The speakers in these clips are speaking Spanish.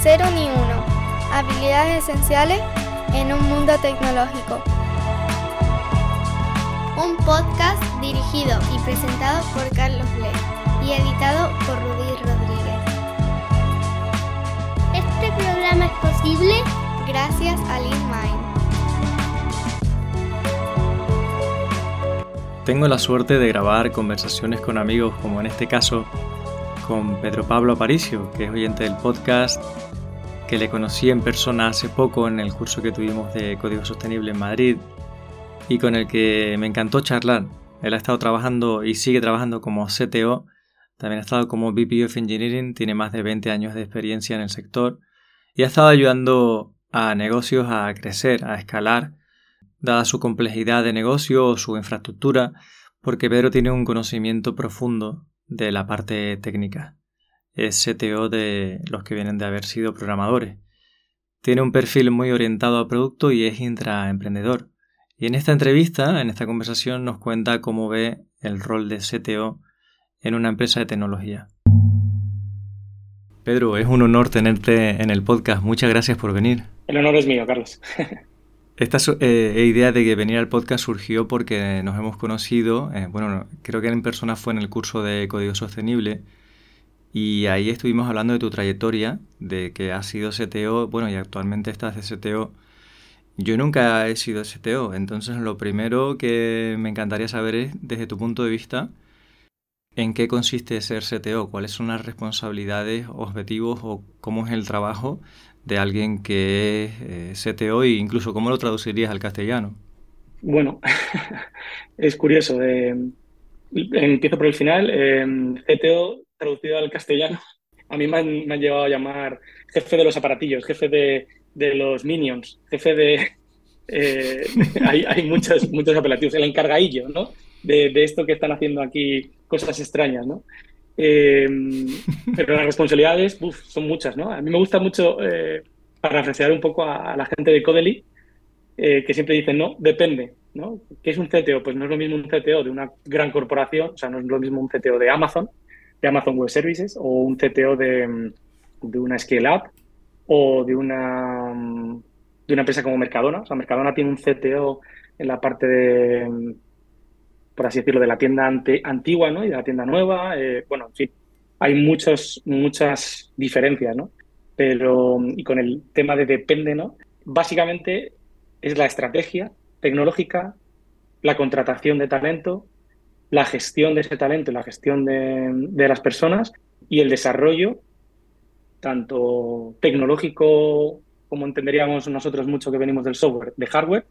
Cero ni uno. Habilidades esenciales en un mundo tecnológico. Un podcast dirigido y presentado por Carlos Ble y editado por Rudy Rodríguez. Este programa es posible gracias a LeanMind. Tengo la suerte de grabar conversaciones con amigos, como en este caso con Pedro Pablo Aparicio, que es oyente del podcast, que le conocí en persona hace poco en el curso que tuvimos de Código Sostenible en Madrid y con el que me encantó charlar. Él ha estado trabajando y sigue trabajando como CTO, también ha estado como VP of Engineering, tiene más de 20 años de experiencia en el sector y ha estado ayudando a negocios a crecer, a escalar dada su complejidad de negocio o su infraestructura, porque Pedro tiene un conocimiento profundo de la parte técnica. Es CTO de los que vienen de haber sido programadores. Tiene un perfil muy orientado a producto y es intraemprendedor. Y en esta entrevista, en esta conversación, nos cuenta cómo ve el rol de CTO en una empresa de tecnología. Pedro, es un honor tenerte en el podcast. Muchas gracias por venir. El honor es mío, Carlos. Esta eh, idea de que venir al podcast surgió porque nos hemos conocido, eh, bueno, creo que en persona fue en el curso de Código Sostenible y ahí estuvimos hablando de tu trayectoria, de que has sido CTO, bueno, y actualmente estás de CTO. Yo nunca he sido CTO, entonces lo primero que me encantaría saber es, desde tu punto de vista, ¿en qué consiste ser CTO? ¿Cuáles son las responsabilidades, objetivos o cómo es el trabajo de alguien que es eh, CTO e incluso cómo lo traducirías al castellano? Bueno, es curioso. Eh, empiezo por el final. Eh, CTO traducido al castellano, a mí me han, llevado a llamar jefe de los aparatillos, jefe de, los minions, jefe de... hay, hay muchos, muchos apelativos. El encargadillo, ¿no? De, esto que están haciendo aquí cosas extrañas, ¿no? Em, pero las responsabilidades son muchas, ¿no? A mí me gusta mucho, eh, para refrescar un poco a, la gente de Codely, eh, que siempre dicen, no, depende, ¿no? ¿Qué es un CTO? Pues no es lo mismo un CTO de una gran corporación, o sea, no es lo mismo un CTO de Amazon, de Amazon Web Services, o un CTO de, de una Scale Up, o de una, de una empresa como Mercadona. O sea, Mercadona tiene un CTO en la parte de por así decirlo, de la tienda antigua ¿no? y de la tienda nueva. Eh, bueno, en fin, hay muchos, muchas diferencias, ¿no? Pero, y con el tema de depende, ¿no? Básicamente es la estrategia tecnológica, la contratación de talento, la gestión de ese talento, la gestión de, las personas y el desarrollo, tanto tecnológico como entenderíamos nosotros mucho que venimos del software, de hardware,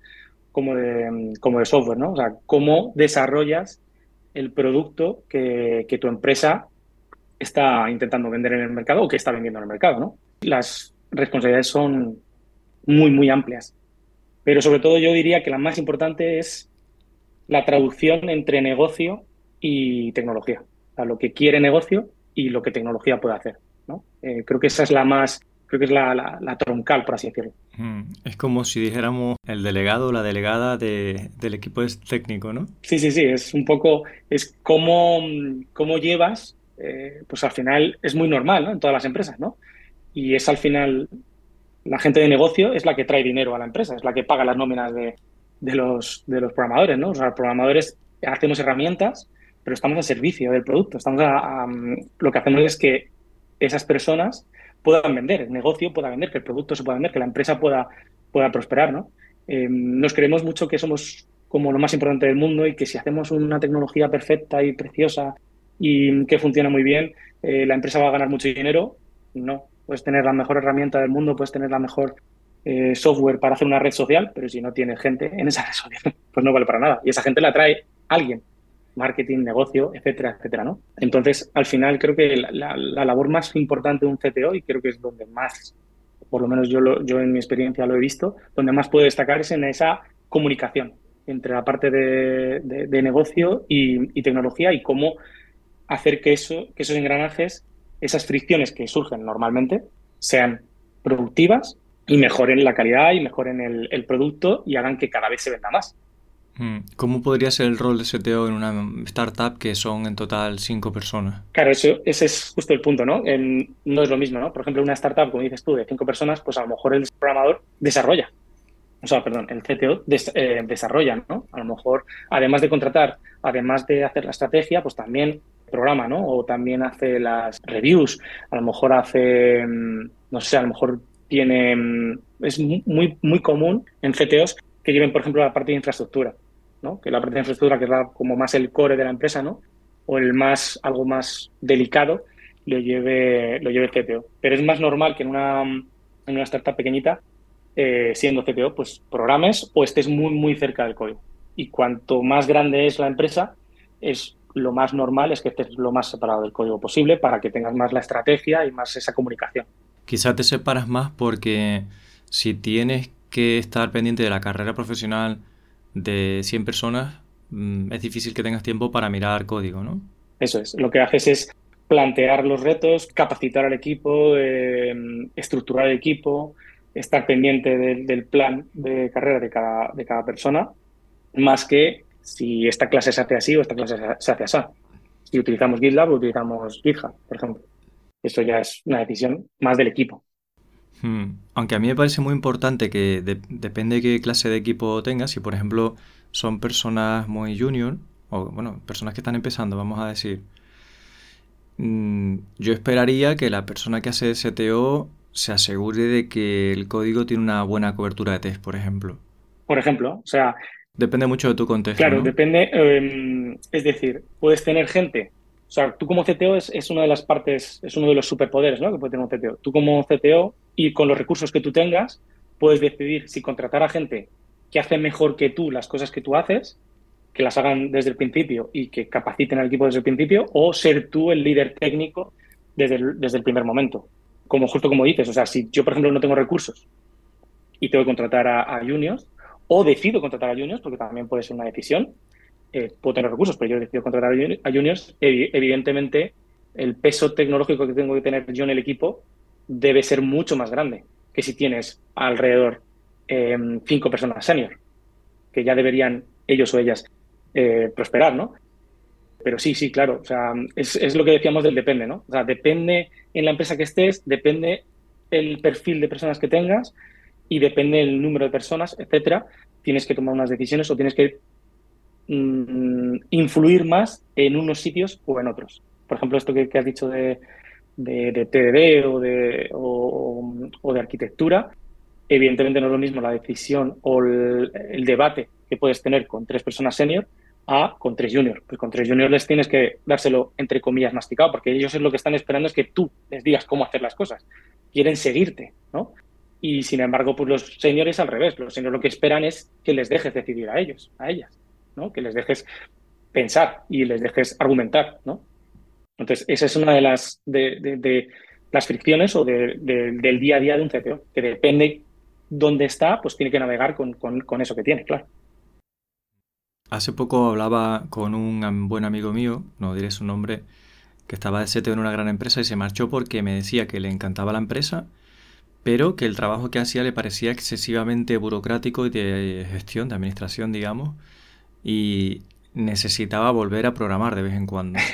como de, como de software, ¿no? O sea, cómo desarrollas el producto que, tu empresa está intentando vender en el mercado o que está vendiendo en el mercado, ¿no? Las responsabilidades son muy, muy amplias. Pero sobre todo yo diría que la más importante es la traducción entre negocio y tecnología. O sea, lo que quiere negocio y lo que tecnología puede hacer. ¿no? Eh, creo que esa es la más creo que es la, troncal, por así decirlo. Mm, es como si dijéramos el delegado o la delegada del equipo técnico, ¿no? Sí, sí, sí, es un poco, es cómo, cómo llevas, eh, pues al final es muy normal, ¿no? En todas las empresas, ¿no? Y es al final, la gente de negocio es la que trae dinero a la empresa, es la que paga las nóminas de, los, de los programadores, ¿no? O sea, los programadores hacemos herramientas, pero estamos al servicio del producto, estamos lo que hacemos es que esas personas puedan vender, el negocio pueda vender, que el producto se pueda vender, que la empresa pueda, pueda prosperar, ¿no? Eh, nos creemos mucho que somos como lo más importante del mundo y que si hacemos una tecnología perfecta y preciosa y que funciona muy bien, eh, la empresa va a ganar mucho dinero. No, puedes tener la mejor herramienta del mundo, puedes tener la mejor eh, software para hacer una red social, pero si no tienes gente en esa red social, pues no vale para nada. Y esa gente la trae alguien marketing, negocio, etcétera, etcétera, ¿no? Entonces, al final creo que la, labor más importante de un CTO, y creo que es donde más, por lo menos yo, yo en mi experiencia lo he visto, donde más puede destacar es en esa comunicación entre la parte de, negocio y, tecnología y cómo hacer que, eso, que esos engranajes, esas fricciones que surgen normalmente, sean productivas y mejoren la calidad y mejoren el, el producto y hagan que cada vez se venda más. Mm. ¿Cómo podría ser el rol de CTO en una startup que son en total cinco personas? Claro, eso, ese es justo el punto, ¿no? no es lo mismo, ¿no? Por ejemplo, una startup, como dices tú, de cinco personas, pues a lo mejor el programador desarrolla. O sea, perdón, el CTO eh, desarrolla, ¿no? A lo mejor, además de contratar, además de hacer la estrategia, pues también programa, ¿no? O también hace las reviews, a lo mejor hace, mm, no sé, a lo mejor tiene, mm, es muy, muy común en CTOs que lleven, por ejemplo, la parte de infraestructura. Que la parte de infraestructura, que es como más el core de la empresa, ¿no? O el más, algo más delicado, lo lleve, lo lleve CTO. Pero es más normal que en una, en una startup pequeñita, eh, siendo CTO, pues programes o estés muy, muy cerca del código. Y cuanto más grande es la empresa, es lo más normal es que estés lo más separado del código posible para que tengas más la estrategia y más esa comunicación. Quizá te separas más porque si tienes que estar pendiente de la carrera profesional de 100 personas, mm, es difícil que tengas tiempo para mirar código, ¿no? Eso es. Lo que haces es plantear los retos, capacitar al equipo, em, estructurar el equipo, estar pendiente del plan de carrera de cada, de cada persona, más que si esta clase se hace así o esta clase se hace así. Si utilizamos GitLab o utilizamos GitHub, por ejemplo. Eso ya es una decisión más del equipo. Hmm. Aunque a mí me parece muy importante que depende de qué clase de equipo tengas, si por ejemplo son personas muy junior, o bueno, personas que están empezando, vamos a decir, mm, yo esperaría que la persona que hace CTO se asegure de que el código tiene una buena cobertura de test, por ejemplo. Por ejemplo, o sea... Depende mucho de tu contexto. Claro, depende, em, es decir, puedes tener gente o sea, tú como CTO es, es, una de las partes, es uno de los superpoderes ¿no? que puede tener un CTO. Tú como CTO y con los recursos que tú tengas, puedes decidir si contratar a gente que hace mejor que tú las cosas que tú haces, que las hagan desde el principio y que capaciten al equipo desde el principio, o ser tú el líder técnico desde el, desde el primer momento. Como justo como dices, o sea, si yo, por ejemplo, no tengo recursos y tengo que contratar a, a juniors, o decido contratar a juniors, porque también puede ser una decisión, eh, puedo tener recursos, pero yo decido contratar a juniors, evidentemente el peso tecnológico que tengo que tener yo en el equipo debe ser mucho más grande que si tienes alrededor em, cinco personas senior, que ya deberían ellos o ellas eh, prosperar, ¿no? Pero sí, sí, claro, o sea, es, es, lo que decíamos del depende, ¿no? O sea, depende en la empresa que estés, depende el perfil de personas que tengas y depende el número de personas, etcétera, tienes que tomar unas decisiones o tienes que Mm, influir más en unos sitios o en otros. Por ejemplo, esto que, has dicho de, de, TDD o de, o, de arquitectura, evidentemente no es lo mismo la decisión o el, debate que puedes tener con tres personas senior a con tres juniors. Pues con tres juniors les tienes que dárselo, entre comillas, masticado, porque ellos es lo que están esperando es que tú les digas cómo hacer las cosas. Quieren seguirte, ¿no? Y sin embargo, pues los seniors al revés. Los seniors lo que esperan es que les dejes decidir a ellos, a ellas que les dejes pensar y les dejes argumentar. ¿no? Entonces, esa es una de las, de, las fricciones o del día a día de un CTO, que depende dónde está, pues tiene que navegar con, con, eso que tiene, claro. Hace poco hablaba con un buen amigo mío, no diré su nombre, que estaba de CTO en una gran empresa y se marchó porque me decía que le encantaba la empresa, pero que el trabajo que hacía le parecía excesivamente burocrático y de gestión, de administración, digamos, y necesitaba volver a programar de vez en cuando.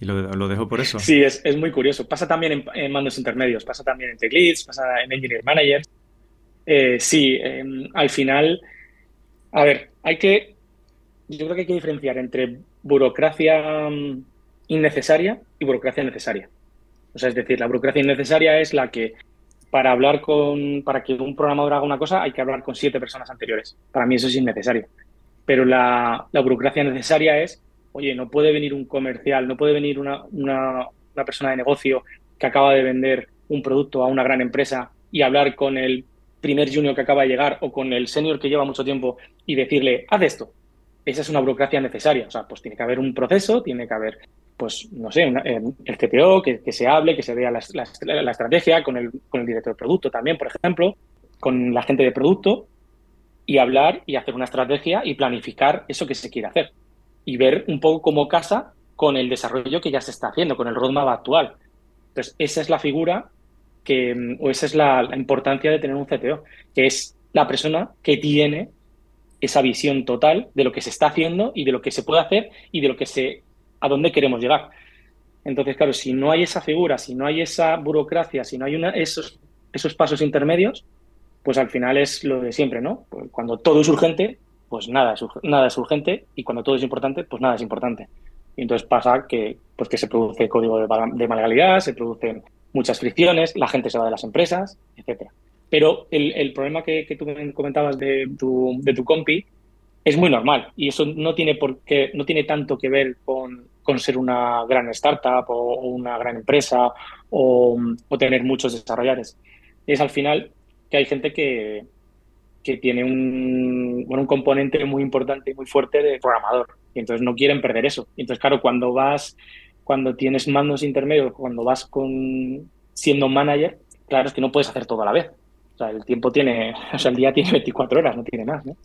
Y lo, dejo por eso. Sí, es, muy curioso. Pasa también en, mandos intermedios, pasa también en tech leads, pasa en engineer manager. Eh, sí, em, al final, a ver, hay que, yo creo que hay que diferenciar entre burocracia mm, innecesaria y burocracia necesaria. O sea, es decir, la burocracia innecesaria es la que para hablar con, para que un programador haga una cosa hay que hablar con siete personas anteriores. Para mí eso es innecesario pero la, burocracia necesaria es, oye, no puede venir un comercial, no puede venir una, persona de negocio que acaba de vender un producto a una gran empresa y hablar con el primer junior que acaba de llegar o con el senior que lleva mucho tiempo y decirle, haz esto. Esa es una burocracia necesaria. O sea, pues tiene que haber un proceso, tiene que haber, pues, no sé, eh, el CPO, que, se hable, que se vea la, la, estrategia con el, con el director de producto también, por ejemplo, con la gente de producto y hablar y hacer una estrategia y planificar eso que se quiere hacer. Y ver un poco cómo casa con el desarrollo que ya se está haciendo, con el roadmap actual. Entonces, esa es la figura que, o esa es la, importancia de tener un CTO, que es la persona que tiene esa visión total de lo que se está haciendo y de lo que se puede hacer y de lo que se a dónde queremos llegar. Entonces, claro, si no hay esa figura, si no hay esa burocracia, si no hay una, esos, esos pasos intermedios, pues al final es lo de siempre, ¿no? Pues cuando todo es urgente, pues nada es, nada es urgente y cuando todo es importante, pues nada es importante. Y entonces pasa que, pues que se produce código de, de mala se producen muchas fricciones, la gente se va de las empresas, etcétera. Pero el, problema que, que, tú comentabas de tu, de tu compi es muy normal y eso no tiene, por qué, no tiene tanto que ver con, con ser una gran startup o, una gran empresa o, o, tener muchos desarrolladores. Es al final que hay gente que, que tiene un, bueno, un componente muy importante y muy fuerte de programador y entonces no quieren perder eso. Y entonces, claro, cuando vas cuando tienes mandos intermedios, cuando vas con siendo manager, claro es que no puedes hacer todo a la vez. O sea, el tiempo tiene, o sea, el día tiene 24 horas, no tiene más, ¿no?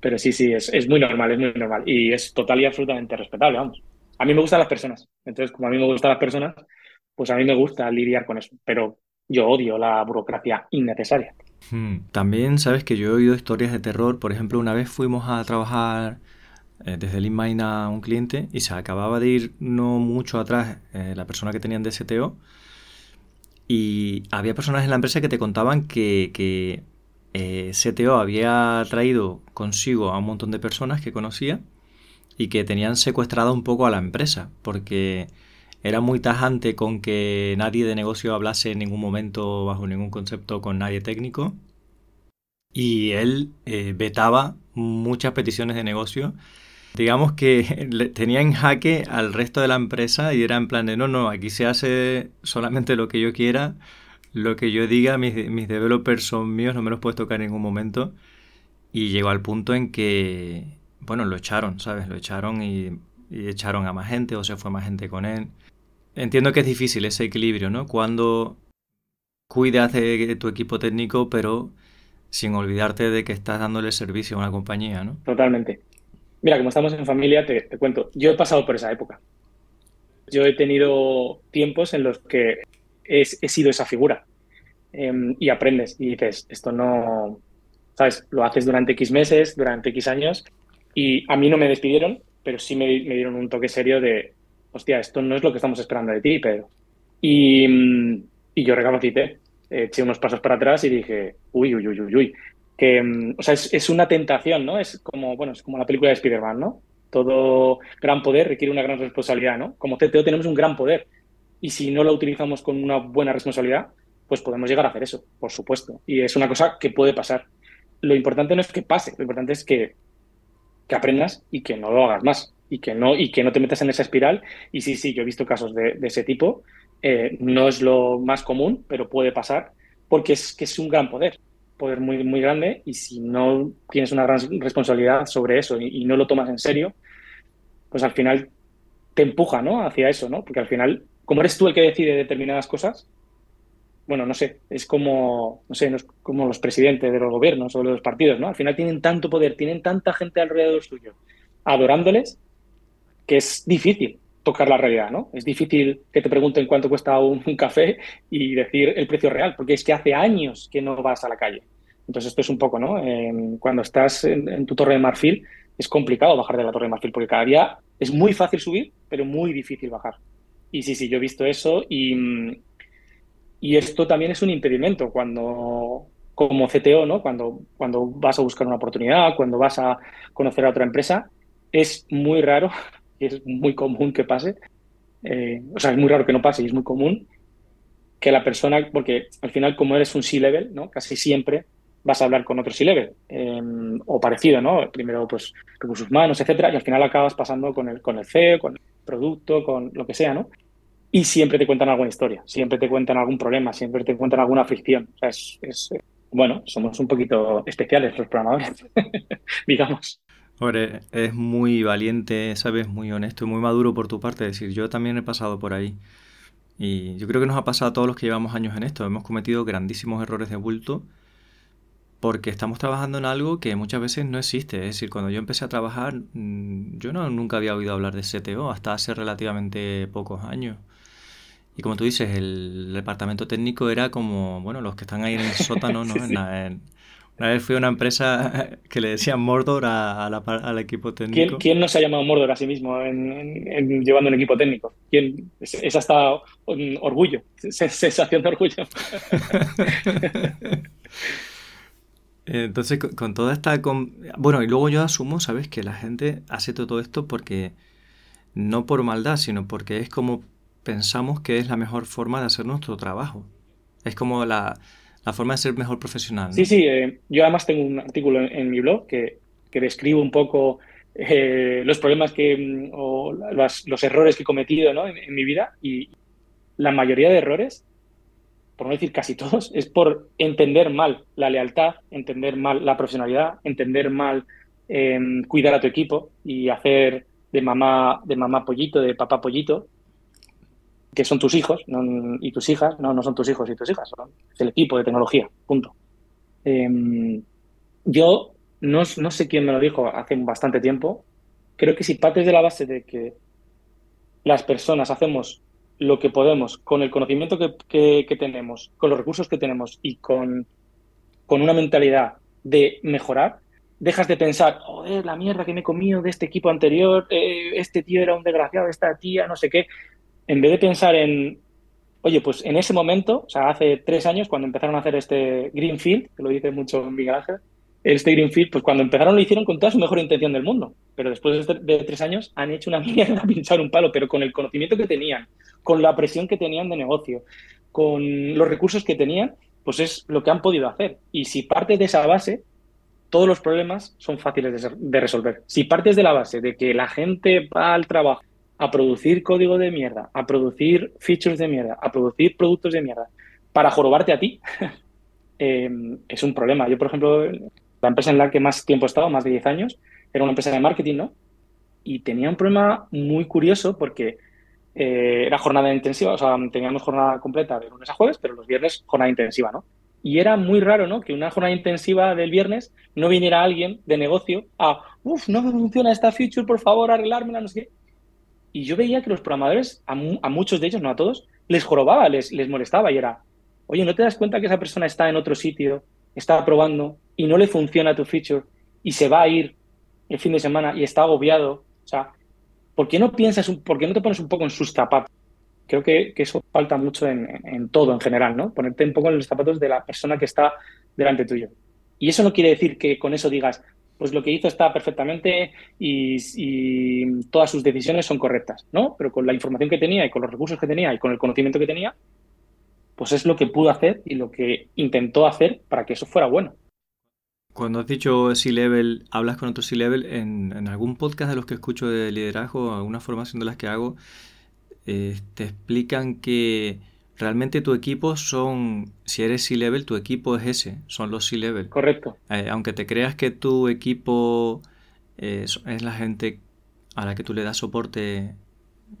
Pero sí, sí, es, es muy normal, es muy normal. Y es total y absolutamente respetable, vamos. A mí me gustan las personas. Entonces, como a mí me gustan las personas, pues a mí me gusta lidiar con eso. Pero yo odio la burocracia innecesaria. Hmm. También sabes que yo he oído historias de terror. Por ejemplo, una vez fuimos a trabajar eh, desde InMind a un cliente y se acababa de ir no mucho atrás eh, la persona que tenían de STO y había personas en la empresa que te contaban que, que eh, CTO había traído consigo a un montón de personas que conocía y que tenían secuestrada un poco a la empresa porque era muy tajante con que nadie de negocio hablase en ningún momento bajo ningún concepto con nadie técnico y él vetaba muchas peticiones de negocio digamos que tenía en jaque al resto de la empresa y era en plan de no, no, aquí se hace solamente lo que yo quiera, lo que yo diga, mis, mis developers son míos, no me los puedes tocar en ningún momento. Y llegó al punto en que, bueno, lo echaron, ¿sabes? Lo echaron y, y echaron a más gente o se fue más gente con él. Entiendo que es difícil ese equilibrio, ¿no? Cuando cuidas de tu equipo técnico, pero sin olvidarte de que estás dándole servicio a una compañía, ¿no? Totalmente. Mira, como estamos en familia, te, cuento, yo he pasado por esa época. Yo he tenido tiempos en los que he, sido esa figura em, y aprendes y dices, esto no, ¿sabes? Lo haces durante X meses, durante X años y a mí no me despidieron, pero sí me, dieron un toque serio de, hostia, esto no es lo que estamos esperando de ti, Pedro. Y, y yo recapacité, eché unos pasos para atrás y dije, uy, uy, uy, uy, uy, que, mm, o sea, es, una tentación, ¿no? Es como, bueno, es como la película de Spider-Man, ¿no? Todo gran poder requiere una gran responsabilidad, ¿no? Como CTO tenemos un gran poder y si no lo utilizamos con una buena responsabilidad, pues podemos llegar a hacer eso, por supuesto. Y es una cosa que puede pasar. Lo importante no es que pase, lo importante es que, que aprendas y que no lo hagas más y que no, y que no te metas en esa espiral. Y sí, sí, yo he visto casos de, ese tipo. Eh, no es lo más común, pero puede pasar porque es que es un gran poder poder muy, muy grande y si no tienes una gran responsabilidad sobre eso y, no lo tomas en serio, pues al final te empuja ¿no? hacia eso, ¿no? Porque al final, como eres tú el que decide determinadas cosas, bueno, no sé, es como, no sé, no es como los presidentes de los gobiernos o de los partidos, ¿no? Al final tienen tanto poder, tienen tanta gente alrededor suyo, adorándoles, que es difícil tocar la realidad, ¿no? Es difícil que te pregunten cuánto cuesta un, café y decir el precio real, porque es que hace años que no vas a la calle. Entonces esto es un poco, ¿no? cuando estás en, tu torre de marfil es complicado bajar de la torre de marfil porque cada día es muy fácil subir, pero muy difícil bajar. Y sí, sí, yo he visto eso y, y esto también es un impedimento cuando, como CTO, ¿no? Cuando, cuando vas a buscar una oportunidad, cuando vas a conocer a otra empresa, es muy raro y es muy común que pase. Eh, o sea, es muy raro que no pase y es muy común que la persona, porque al final como eres un C-level, ¿no? Casi siempre vas a hablar con otro C-level em, o parecido, ¿no? Primero, pues, recursos humanos, etcétera, y al final acabas pasando con el, con el CEO, con el producto, con lo que sea, ¿no? Y siempre te cuentan alguna historia, siempre te cuentan algún problema, siempre te cuentan alguna fricción. O sea, es, es bueno, somos un poquito especiales los programadores, digamos. Hombre, es muy valiente, ¿sabes? Muy honesto y muy maduro por tu parte. Es decir, yo también he pasado por ahí. Y yo creo que nos ha pasado a todos los que llevamos años en esto. Hemos cometido grandísimos errores de bulto porque estamos trabajando en algo que muchas veces no existe. Es decir, cuando yo empecé a trabajar, mm, yo no, nunca había oído hablar de CTO hasta hace relativamente pocos años. Y como tú dices, el departamento técnico era como, bueno, los que están ahí en el sótano, ¿no? En, Una vez fui a una empresa que le decían Mordor al equipo técnico. ¿Quién, no se ha llamado Mordor a sí mismo en, llevando un equipo técnico? ¿Quién? Es, hasta orgullo, sensación de orgullo. Entonces, con, toda esta... Bueno, y luego yo asumo, ¿sabes? Que la gente hace todo esto porque... No por maldad, sino porque es como pensamos que es la mejor forma de hacer nuestro trabajo. Es como la, la forma de ser mejor profesional. Sí, sí. Eh, yo además tengo un artículo en, mi blog que, que, describo un poco eh, los problemas que, mm, o los errores que he cometido ¿no? en, mi vida y la mayoría de errores, por no decir casi todos, es por entender mal la lealtad, entender mal la profesionalidad, entender mal em, cuidar a tu equipo y hacer de mamá, de mamá pollito, de papá pollito, que son tus hijos y tus hijas, no, no son tus hijos y tus hijas, son el equipo de tecnología, punto. Em, yo no, no, sé quién me lo dijo hace bastante tiempo, creo que si partes de la base de que las personas hacemos lo que podemos con el conocimiento que, que, tenemos, con los recursos que tenemos y con, con una mentalidad de mejorar, dejas de pensar, joder, la mierda que me he comido de este equipo anterior, eh, este tío era un desgraciado, esta tía, no sé qué, en vez de pensar en, oye, pues en ese momento, o sea, hace tres años, cuando empezaron a hacer este Greenfield, que lo dice mucho Miguel Ángel, este Greenfield, pues cuando empezaron lo hicieron con toda su mejor intención del mundo, pero después de, tres años han hecho una mierda pinchar un palo, pero con el conocimiento que tenían, con la presión que tenían de negocio, con los recursos que tenían, pues es lo que han podido hacer. Y si partes de esa base, todos los problemas son fáciles de, de resolver. Si partes de la base de que la gente va al trabajo a producir código de mierda, a producir features de mierda, a producir productos de mierda, para jorobarte a ti, eh, es un problema. Yo, por ejemplo, la empresa en la que más tiempo he estado, más de 10 años, era una empresa de marketing, ¿no? Y tenía un problema muy curioso porque eh, era jornada intensiva, o sea, teníamos jornada completa de lunes a jueves, pero los viernes jornada intensiva, ¿no? Y era muy raro, ¿no? Que una jornada intensiva del viernes no viniera alguien de negocio a, uff, no me funciona esta feature, por favor, arreglármela, no sé qué. Y yo veía que los programadores, a, muchos de ellos, no a todos, les jorobaba, les, les molestaba y era, oye, ¿no te das cuenta que esa persona está en otro sitio, está probando y no le funciona tu feature y se va a ir el fin de semana y está agobiado? O sea, ¿por qué no piensas, por qué no te pones un poco en sus zapatos? Creo que, que eso falta mucho en, en, todo en general, ¿no? Ponerte un poco en los zapatos de la persona que está delante tuyo. Y eso no quiere decir que con eso digas, pues lo que hizo está perfectamente y, todas sus decisiones son correctas, ¿no? Pero con la información que tenía y con los recursos que tenía y con el conocimiento que tenía, pues es lo que pudo hacer y lo que intentó hacer para que eso fuera bueno. Cuando has dicho C-Level, hablas con otros C-Level, en, algún podcast de los que escucho de liderazgo, alguna formación de las que hago, eh, te explican que realmente tu equipo son, si eres C-Level, tu equipo es ese, son los C-Level. Correcto. Eh, aunque te creas que tu equipo eh, es la gente a la que tú le das soporte,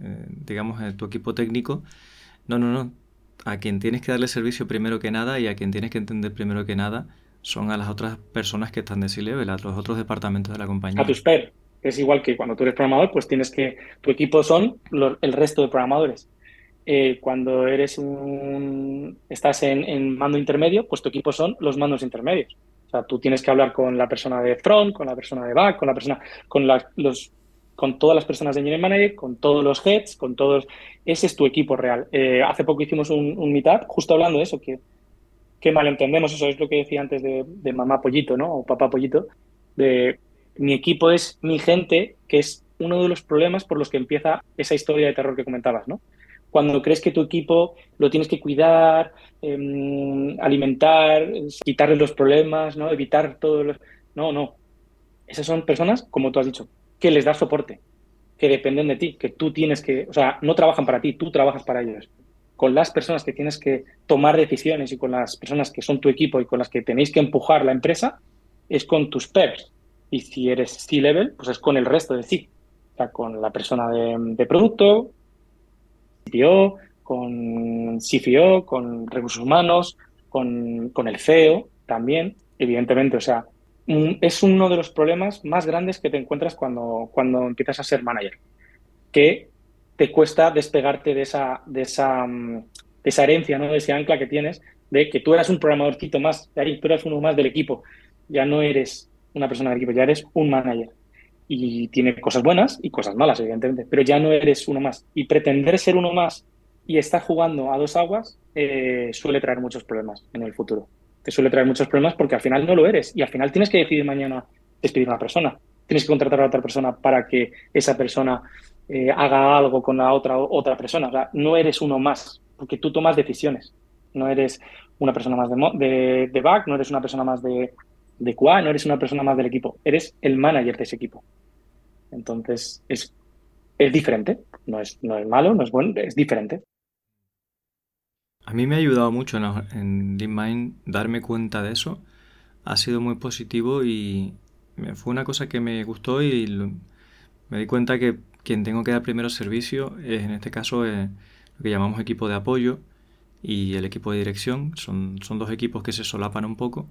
eh, digamos, en tu equipo técnico, no, no, no. A quien tienes que darle servicio primero que nada y a quien tienes que entender primero que nada son a las otras personas que están de C-Level, a los otros departamentos de la compañía. A tus per. Es igual que cuando tú eres programador, pues tienes que, tu equipo son el resto de programadores eh, cuando eres un, estás en, mando intermedio, pues tu equipo son los mandos intermedios. O sea, tú tienes que hablar con la persona de front, con la persona de back, con la persona, con los, con todas las personas de engineering manager, con todos los heads, con todos. Ese es tu equipo real. Eh, hace poco hicimos un, un, meetup justo hablando de eso, que, que malentendemos. Eso es lo que decía antes de, de mamá pollito, ¿no? O papá pollito. De mi equipo es mi gente, que es uno de los problemas por los que empieza esa historia de terror que comentabas, ¿no? Cuando crees que tu equipo lo tienes que cuidar, em, alimentar, quitarle los problemas, ¿no? evitar todo. Los... No, no. Esas son personas, como tú has dicho, que les das soporte, que dependen de ti, que tú tienes que, o sea, no trabajan para ti, tú trabajas para ellos. Con las personas que tienes que tomar decisiones y con las personas que son tu equipo y con las que tenéis que empujar la empresa, es con tus peers. Y si eres C-level, pues es con el resto de sí. O sea, con la persona de producto, Con CFO, con recursos humanos, con, con el CEO también, evidentemente. O sea, es uno de los problemas más grandes que te encuentras cuando, cuando empiezas a ser manager, que te cuesta despegarte de esa, de esa, mm, de esa herencia, ¿no? de ese ancla que tienes, de que tú eras un programadorcito más, tú eras uno más del equipo. ya no eres una persona del equipo, ya eres un manager. Y tiene cosas buenas y cosas malas, evidentemente, pero ya no eres uno más. Y pretender ser uno más y estar jugando a dos aguas eh, suele traer muchos problemas en el futuro. Te suele traer muchos problemas porque al final no lo eres y al final tienes que decidir mañana despedir a una persona. Tienes que contratar a otra persona para que esa persona eh, haga algo con la otra, otra persona. O sea, no eres uno más porque tú tomas decisiones. No eres una persona más de, de, back, no eres una persona más de, de QA, no eres una persona más del equipo. Eres el manager de ese equipo. Entonces, es, es diferente. No es, no es malo, no es bueno, es diferente. A mí me ha ayudado mucho en, en DeepMind darme cuenta de eso. Ha sido muy positivo y fue una cosa que me gustó y me di cuenta que quien tengo que dar primero servicio es en este caso lo que llamamos equipo de apoyo y el equipo de dirección. Son, son dos equipos que se solapan un poco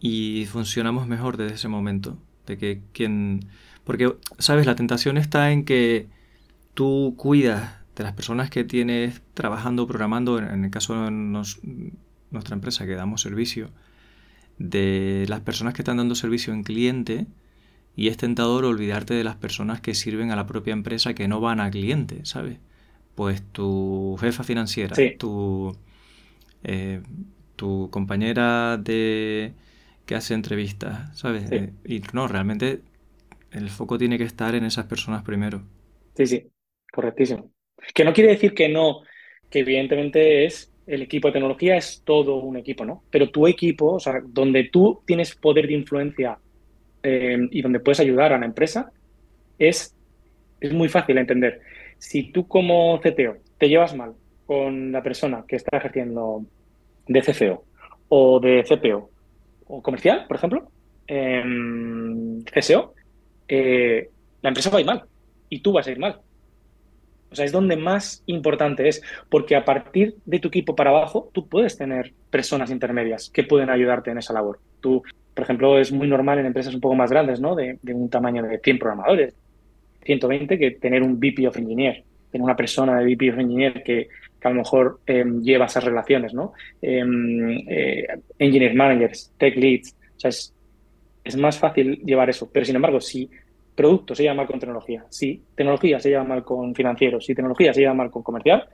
y funcionamos mejor desde ese momento. De que quien. Porque, sabes, la tentación está en que tú cuidas de las personas que tienes trabajando, programando, en el caso de nuestra empresa que damos servicio, de las personas que están dando servicio en cliente, y es tentador olvidarte de las personas que sirven a la propia empresa que no van a cliente, ¿sabes? Pues tu jefa financiera, tu, eh, tu compañera de que hace entrevistas, ¿sabes? Eh, y no, realmente el foco tiene que estar en esas personas primero. Sí, sí, correctísimo. Que no quiere decir que no, que evidentemente es el equipo de tecnología es todo un equipo, ¿no? Pero tu equipo, o sea, donde tú tienes poder de influencia eh, y donde puedes ayudar a la empresa, es, es muy fácil de entender. Si tú como CTO te llevas mal con la persona que está ejerciendo de CFO o de CPO o comercial, por ejemplo, eh, CSO, la empresa va a ir mal y tú vas a ir mal. O sea, es donde más importante es, porque a partir de tu equipo para abajo, tú puedes tener personas intermedias que pueden ayudarte en esa labor. Tú, por ejemplo, es muy normal en empresas un poco más grandes, ¿no? De, un tamaño de 100 programadores, 120, que tener un VP of Engineer, tener una persona de VP of Engineer que, a lo mejor em, lleva esas relaciones, ¿no? Em, eh, engineer managers, tech leads, o sea, es, es más fácil llevar eso. Pero sin embargo, si producto se lleva mal con tecnología, si tecnología se lleva mal con financieros, si tecnología se lleva mal con comercial,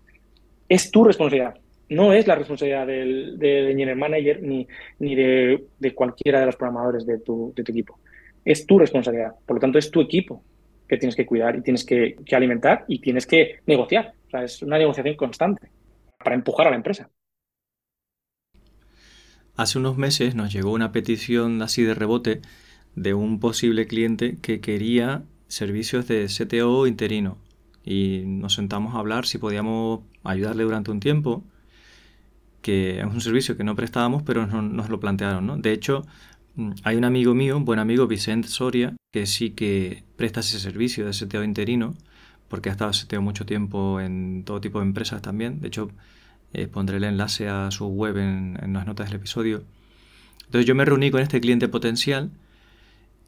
es tu responsabilidad. No es la responsabilidad del, engineer manager ni, ni de, cualquiera de los programadores de tu, de tu, equipo. Es tu responsabilidad. Por lo tanto, es tu equipo que tienes que cuidar y tienes que, que alimentar y tienes que negociar. Es una negociación constante para empujar a la empresa. Hace unos meses nos llegó una petición así de rebote de un posible cliente que quería servicios de CTO interino y nos sentamos a hablar si podíamos ayudarle durante un tiempo, que es un servicio que no prestábamos, pero nos, lo plantearon. ¿no? De hecho, mm, hay un amigo mío, un buen amigo, Vicente Soria, que sí que presta ese servicio de CTO interino, porque ha estado CTO mucho tiempo en todo tipo de empresas también. De hecho, eh, pondré el enlace a su web en, en las notas del episodio. Entonces yo me reuní con este cliente potencial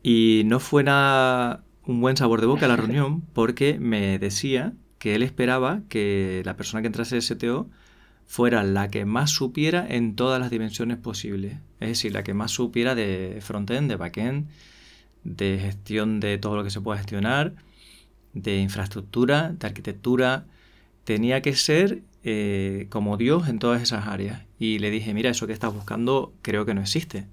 y no fue nada un buen sabor de boca la reunión porque me decía que él esperaba que la persona que entrase de STO fuera la que más supiera en todas las dimensiones posibles. Es decir, la que más supiera de frontend, de backend, de gestión de todo lo que se pueda gestionar, de infraestructura, de arquitectura. Tenía que ser eh, como Dios en todas esas áreas. Y le dije, mira, eso que estás buscando creo que no existe.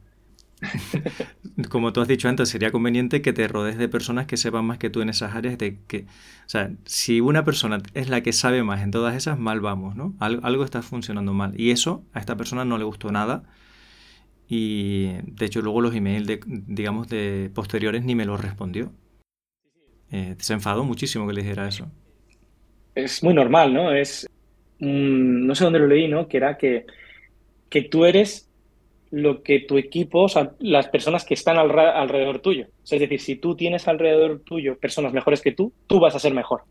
como tú has dicho antes, sería conveniente que te rodees de personas que sepan más que tú en esas áreas. De que, o sea, si una persona es la que sabe más en todas esas, mal vamos, ¿no? Algo, está funcionando mal. Y eso a esta persona no le gustó nada. Y de hecho, luego los emails, de, digamos, de posteriores ni me los respondió. Eh, se enfadó muchísimo que le dijera eso. Es muy normal, ¿no? Es. no sé dónde lo leí, ¿no? Que era que, que tú eres lo que tu equipo, o sea, las personas que están alrededor tuyo. Es decir, si tú tienes alrededor tuyo personas mejores que tú, tú vas a ser mejor.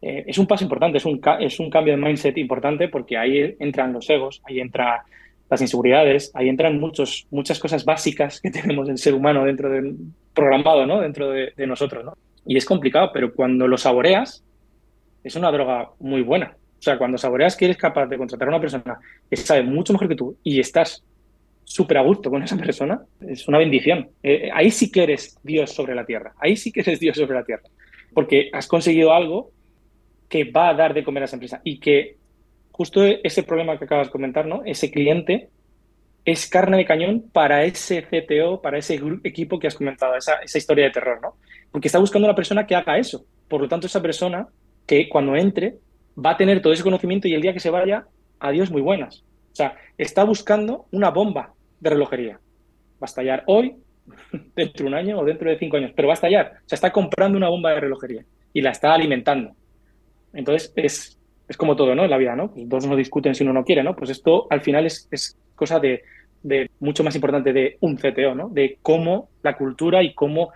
Eh, es un paso importante, es un, es un cambio de mindset importante porque ahí entran los egos, ahí entran las inseguridades, ahí entran muchos, muchas cosas básicas que tenemos el ser humano dentro del programado, ¿no? Dentro de, de nosotros, ¿no? Y es complicado, pero cuando lo saboreas, es una droga muy buena. O sea, cuando saboreas que eres capaz de contratar a una persona que sabe mucho mejor que tú y estás súper a gusto con esa persona, es una bendición. Eh, ahí sí que eres Dios sobre la tierra, ahí sí que eres Dios sobre la tierra, porque has conseguido algo que va a dar de comer a esa empresa y que justo ese problema que acabas de comentar, ¿no? Ese cliente es carne de cañón para ese CTO, para ese equipo que has comentado, esa, esa historia de terror, ¿no? Porque está buscando una persona que haga eso. Por lo tanto, esa persona que cuando entre va a tener todo ese conocimiento y el día que se vaya, adiós muy buenas. O sea, está buscando una bomba de relojería. Va a estallar hoy, dentro de un año o dentro de cinco años, pero va a estallar. O sea, está comprando una bomba de relojería y la está alimentando. Entonces, es, es como todo, ¿no? En la vida, ¿no? Pues dos no discuten si uno no quiere, ¿no? Pues esto al final es, es cosa de, de, mucho más importante de un CTO, ¿no? De cómo la cultura y cómo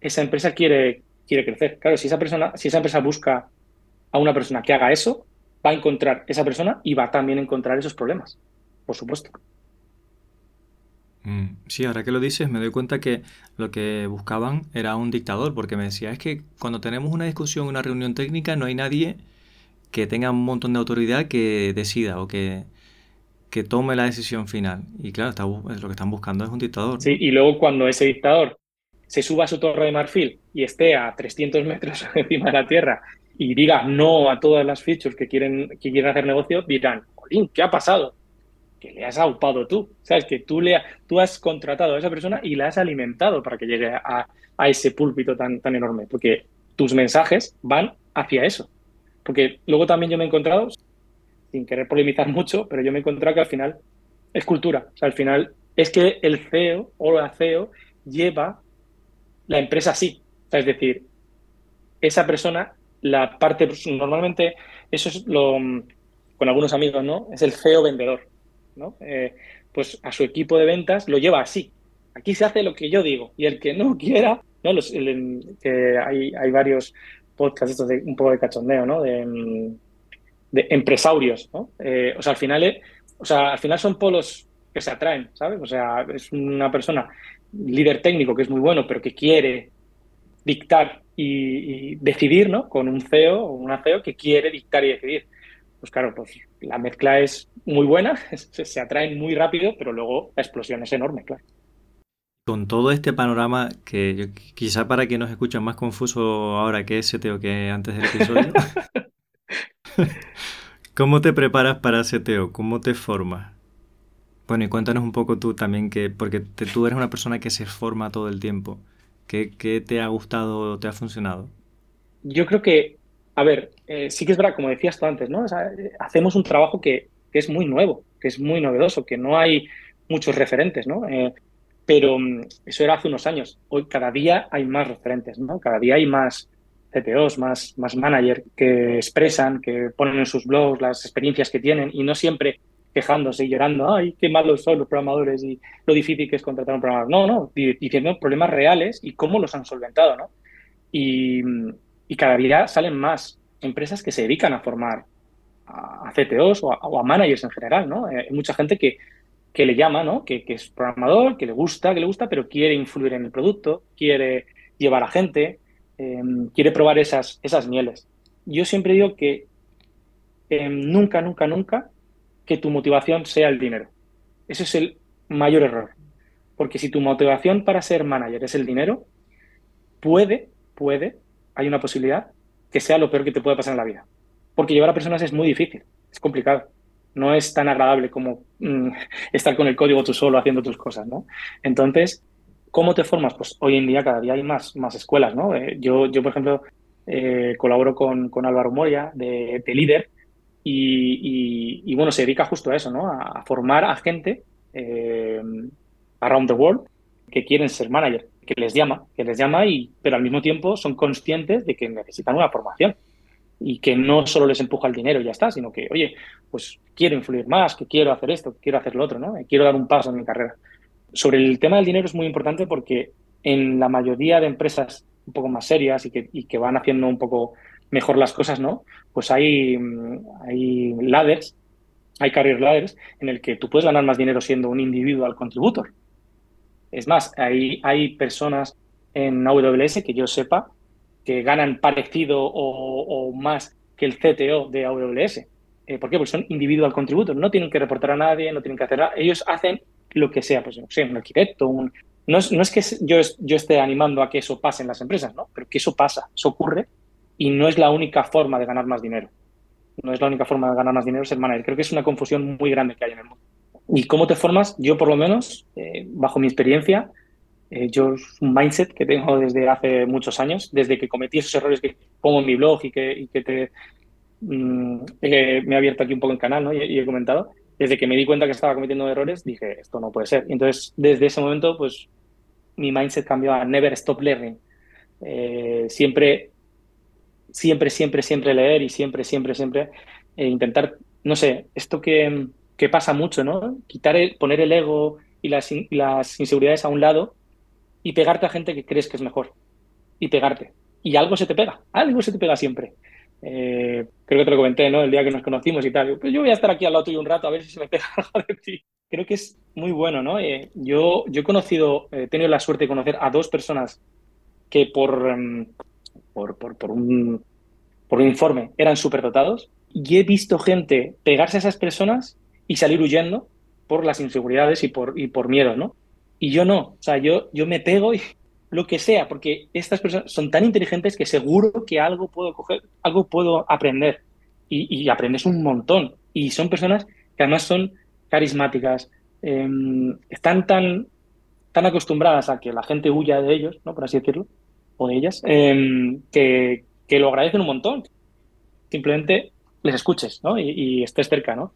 esa empresa quiere, quiere crecer. Claro, si esa persona, si esa empresa busca a una persona que haga eso, va a encontrar esa persona y va también a encontrar esos problemas, por supuesto. Mm, sí, ahora que lo dices, me doy cuenta que lo que buscaban era un dictador, porque me decía, es que cuando tenemos una discusión, una reunión técnica, no hay nadie que tenga un montón de autoridad que decida o que, que tome la decisión final. Y claro, está, lo que están buscando es un dictador. Sí, y luego cuando ese dictador se suba a su torre de marfil y esté a 300 metros encima de la Tierra y diga no a todas las features que quieren, que quieren hacer negocio, dirán, Jolín, ¿qué ha pasado? Que le has aupado tú. ¿Sabes? Que tú, le, tú has contratado a esa persona y la has alimentado para que llegue a, a ese púlpito tan, tan enorme. Porque tus mensajes van hacia eso. Porque luego también yo me he encontrado, sin querer polemizar mucho, pero yo me he encontrado que al final es cultura. O sea, al final es que el CEO o la CEO lleva la empresa sea, es decir, esa persona la parte, pues, normalmente eso es lo, con algunos amigos, ¿no? Es el CEO vendedor, ¿no? Eh, pues a su equipo de ventas lo lleva así. Aquí se hace lo que yo digo y el que no quiera, ¿no? Los, hay, hay varios podcasts estos de un poco de cachondeo, ¿no? De, de empresarios, ¿no? Eh, o sea, al final, eh, o sea, al final son polos que se atraen, ¿sabes? O sea, es una persona líder técnico que es muy bueno, pero que quiere dictar y, decidir, ¿no? Con un CEO o una CEO que quiere dictar y decidir. Pues claro, pues la mezcla es muy buena, se, atraen muy rápido, pero luego la explosión es enorme, claro. Con todo este panorama, que quizá para quien nos escucha más confuso ahora que CTO que antes del episodio, ¿cómo te preparas para CTO? ¿Cómo te formas? Bueno, y cuéntanos un poco tú también, que porque tú eres una persona que se forma todo el tiempo. ¿Qué, te ha gustado o te ha funcionado? Yo creo que, a ver, eh, sí que es verdad, como decías tú antes, ¿no? hacemos un trabajo que, es muy nuevo, que es muy novedoso, que no hay muchos referentes, ¿no? Eh, pero mm, eso era hace unos años. Hoy cada día hay más referentes, ¿no? Cada día hay más CTOs, más, más managers que expresan, que ponen en sus blogs las experiencias que tienen y no siempre quejándose y llorando, ay, qué malos son los programadores y lo difícil que es contratar a un programador. No, no, diciendo problemas reales y cómo los han solventado, ¿no? Y, cada día salen más empresas que se dedican a formar a CTOs o a, managers en general, ¿no? Eh, hay mucha gente que, que le llama, ¿no? Que, es programador, que le gusta, que le gusta, pero quiere influir en el producto, quiere llevar a gente, em, quiere probar esas, esas mieles. Yo siempre digo que em, nunca, nunca, nunca que tu motivación sea el dinero. Ese es el mayor error. Porque si tu motivación para ser manager es el dinero, puede, puede, hay una posibilidad que sea lo peor que te puede pasar en la vida. Porque llevar a personas es muy difícil, es complicado. No es tan agradable como mm, estar con el código tú solo haciendo tus cosas, ¿no? Entonces, ¿cómo te formas? Pues hoy en día cada día hay más, más escuelas, ¿no? Eh, yo, yo, por ejemplo, eh, colaboro con, con Álvaro Moria de, de Líder, y, bueno, se dedica justo a eso, ¿no? A, formar a gente eh, around the world que quieren ser manager, que les llama, que les llama, y, pero al mismo tiempo son conscientes de que necesitan una formación y que no solo les empuja el dinero y ya está, sino que, oye, pues quiero influir más, que quiero hacer esto, quiero hacer lo otro, ¿no? Quiero dar un paso en mi carrera. Sobre el tema del dinero es muy importante porque en la mayoría de empresas un poco más serias y que, y que van haciendo un poco mejor las cosas, ¿no? Pues hay, mm, hay ladders, hay career ladders en el que tú puedes ganar más dinero siendo un individual contributor. Es más, hay, hay personas en AWS que yo sepa que ganan parecido o, más que el CTO de AWS. Eh, ¿Por qué? Porque son individual contributor, no tienen que reportar a nadie, no tienen que hacer nada. Ellos hacen lo que sea, pues no sé, un arquitecto, un... No es, no es que yo, yo esté animando a que eso pase en las empresas, ¿no? Pero que eso pasa, eso ocurre y no es la única forma de ganar más dinero. No es la única forma de ganar más dinero ser manager. Creo que es una confusión muy grande que hay en el mundo. ¿Y cómo te formas? Yo, por lo menos, eh, bajo mi experiencia, eh, yo es un mindset que tengo desde hace muchos años, desde que cometí esos errores que pongo en mi blog y que, que mm, me he abierto aquí un poco el canal ¿no? y, he comentado, desde que me di cuenta que estaba cometiendo errores, dije, esto no puede ser. Y entonces, desde ese momento, pues mi mindset cambió a never stop learning. Eh, siempre, siempre, siempre, siempre leer y siempre, siempre, siempre intentar, no sé, esto que que pasa mucho, ¿no? Quitar el, poner el ego y las, las inseguridades a un lado y pegarte a gente que crees que es mejor. Y pegarte. Y algo se te pega, algo se te pega siempre. Eh, creo que te lo comenté, ¿no? El día que nos conocimos y tal. Pues yo voy a estar aquí al lado tuyo un rato a ver si se me pega algo de ti. Creo que es muy bueno, ¿no? Eh, yo, yo he conocido, he tenido la suerte de conocer a dos personas que por, em, por, un, informe eran superdotados y he visto gente pegarse a esas personas y salir huyendo por las inseguridades y por, y por miedo, ¿no? Y yo no, o sea, yo, yo me pego y lo que sea, porque estas personas son tan inteligentes que seguro que algo puedo coger, algo puedo aprender. Y, aprendes un montón. Y son personas que además son carismáticas, em, están tan, tan acostumbradas a que la gente huya de ellos, ¿no? por así decirlo, o de ellas, em, que, que, lo agradecen un montón. Simplemente les escuches ¿no? y, y estés cerca. ¿no?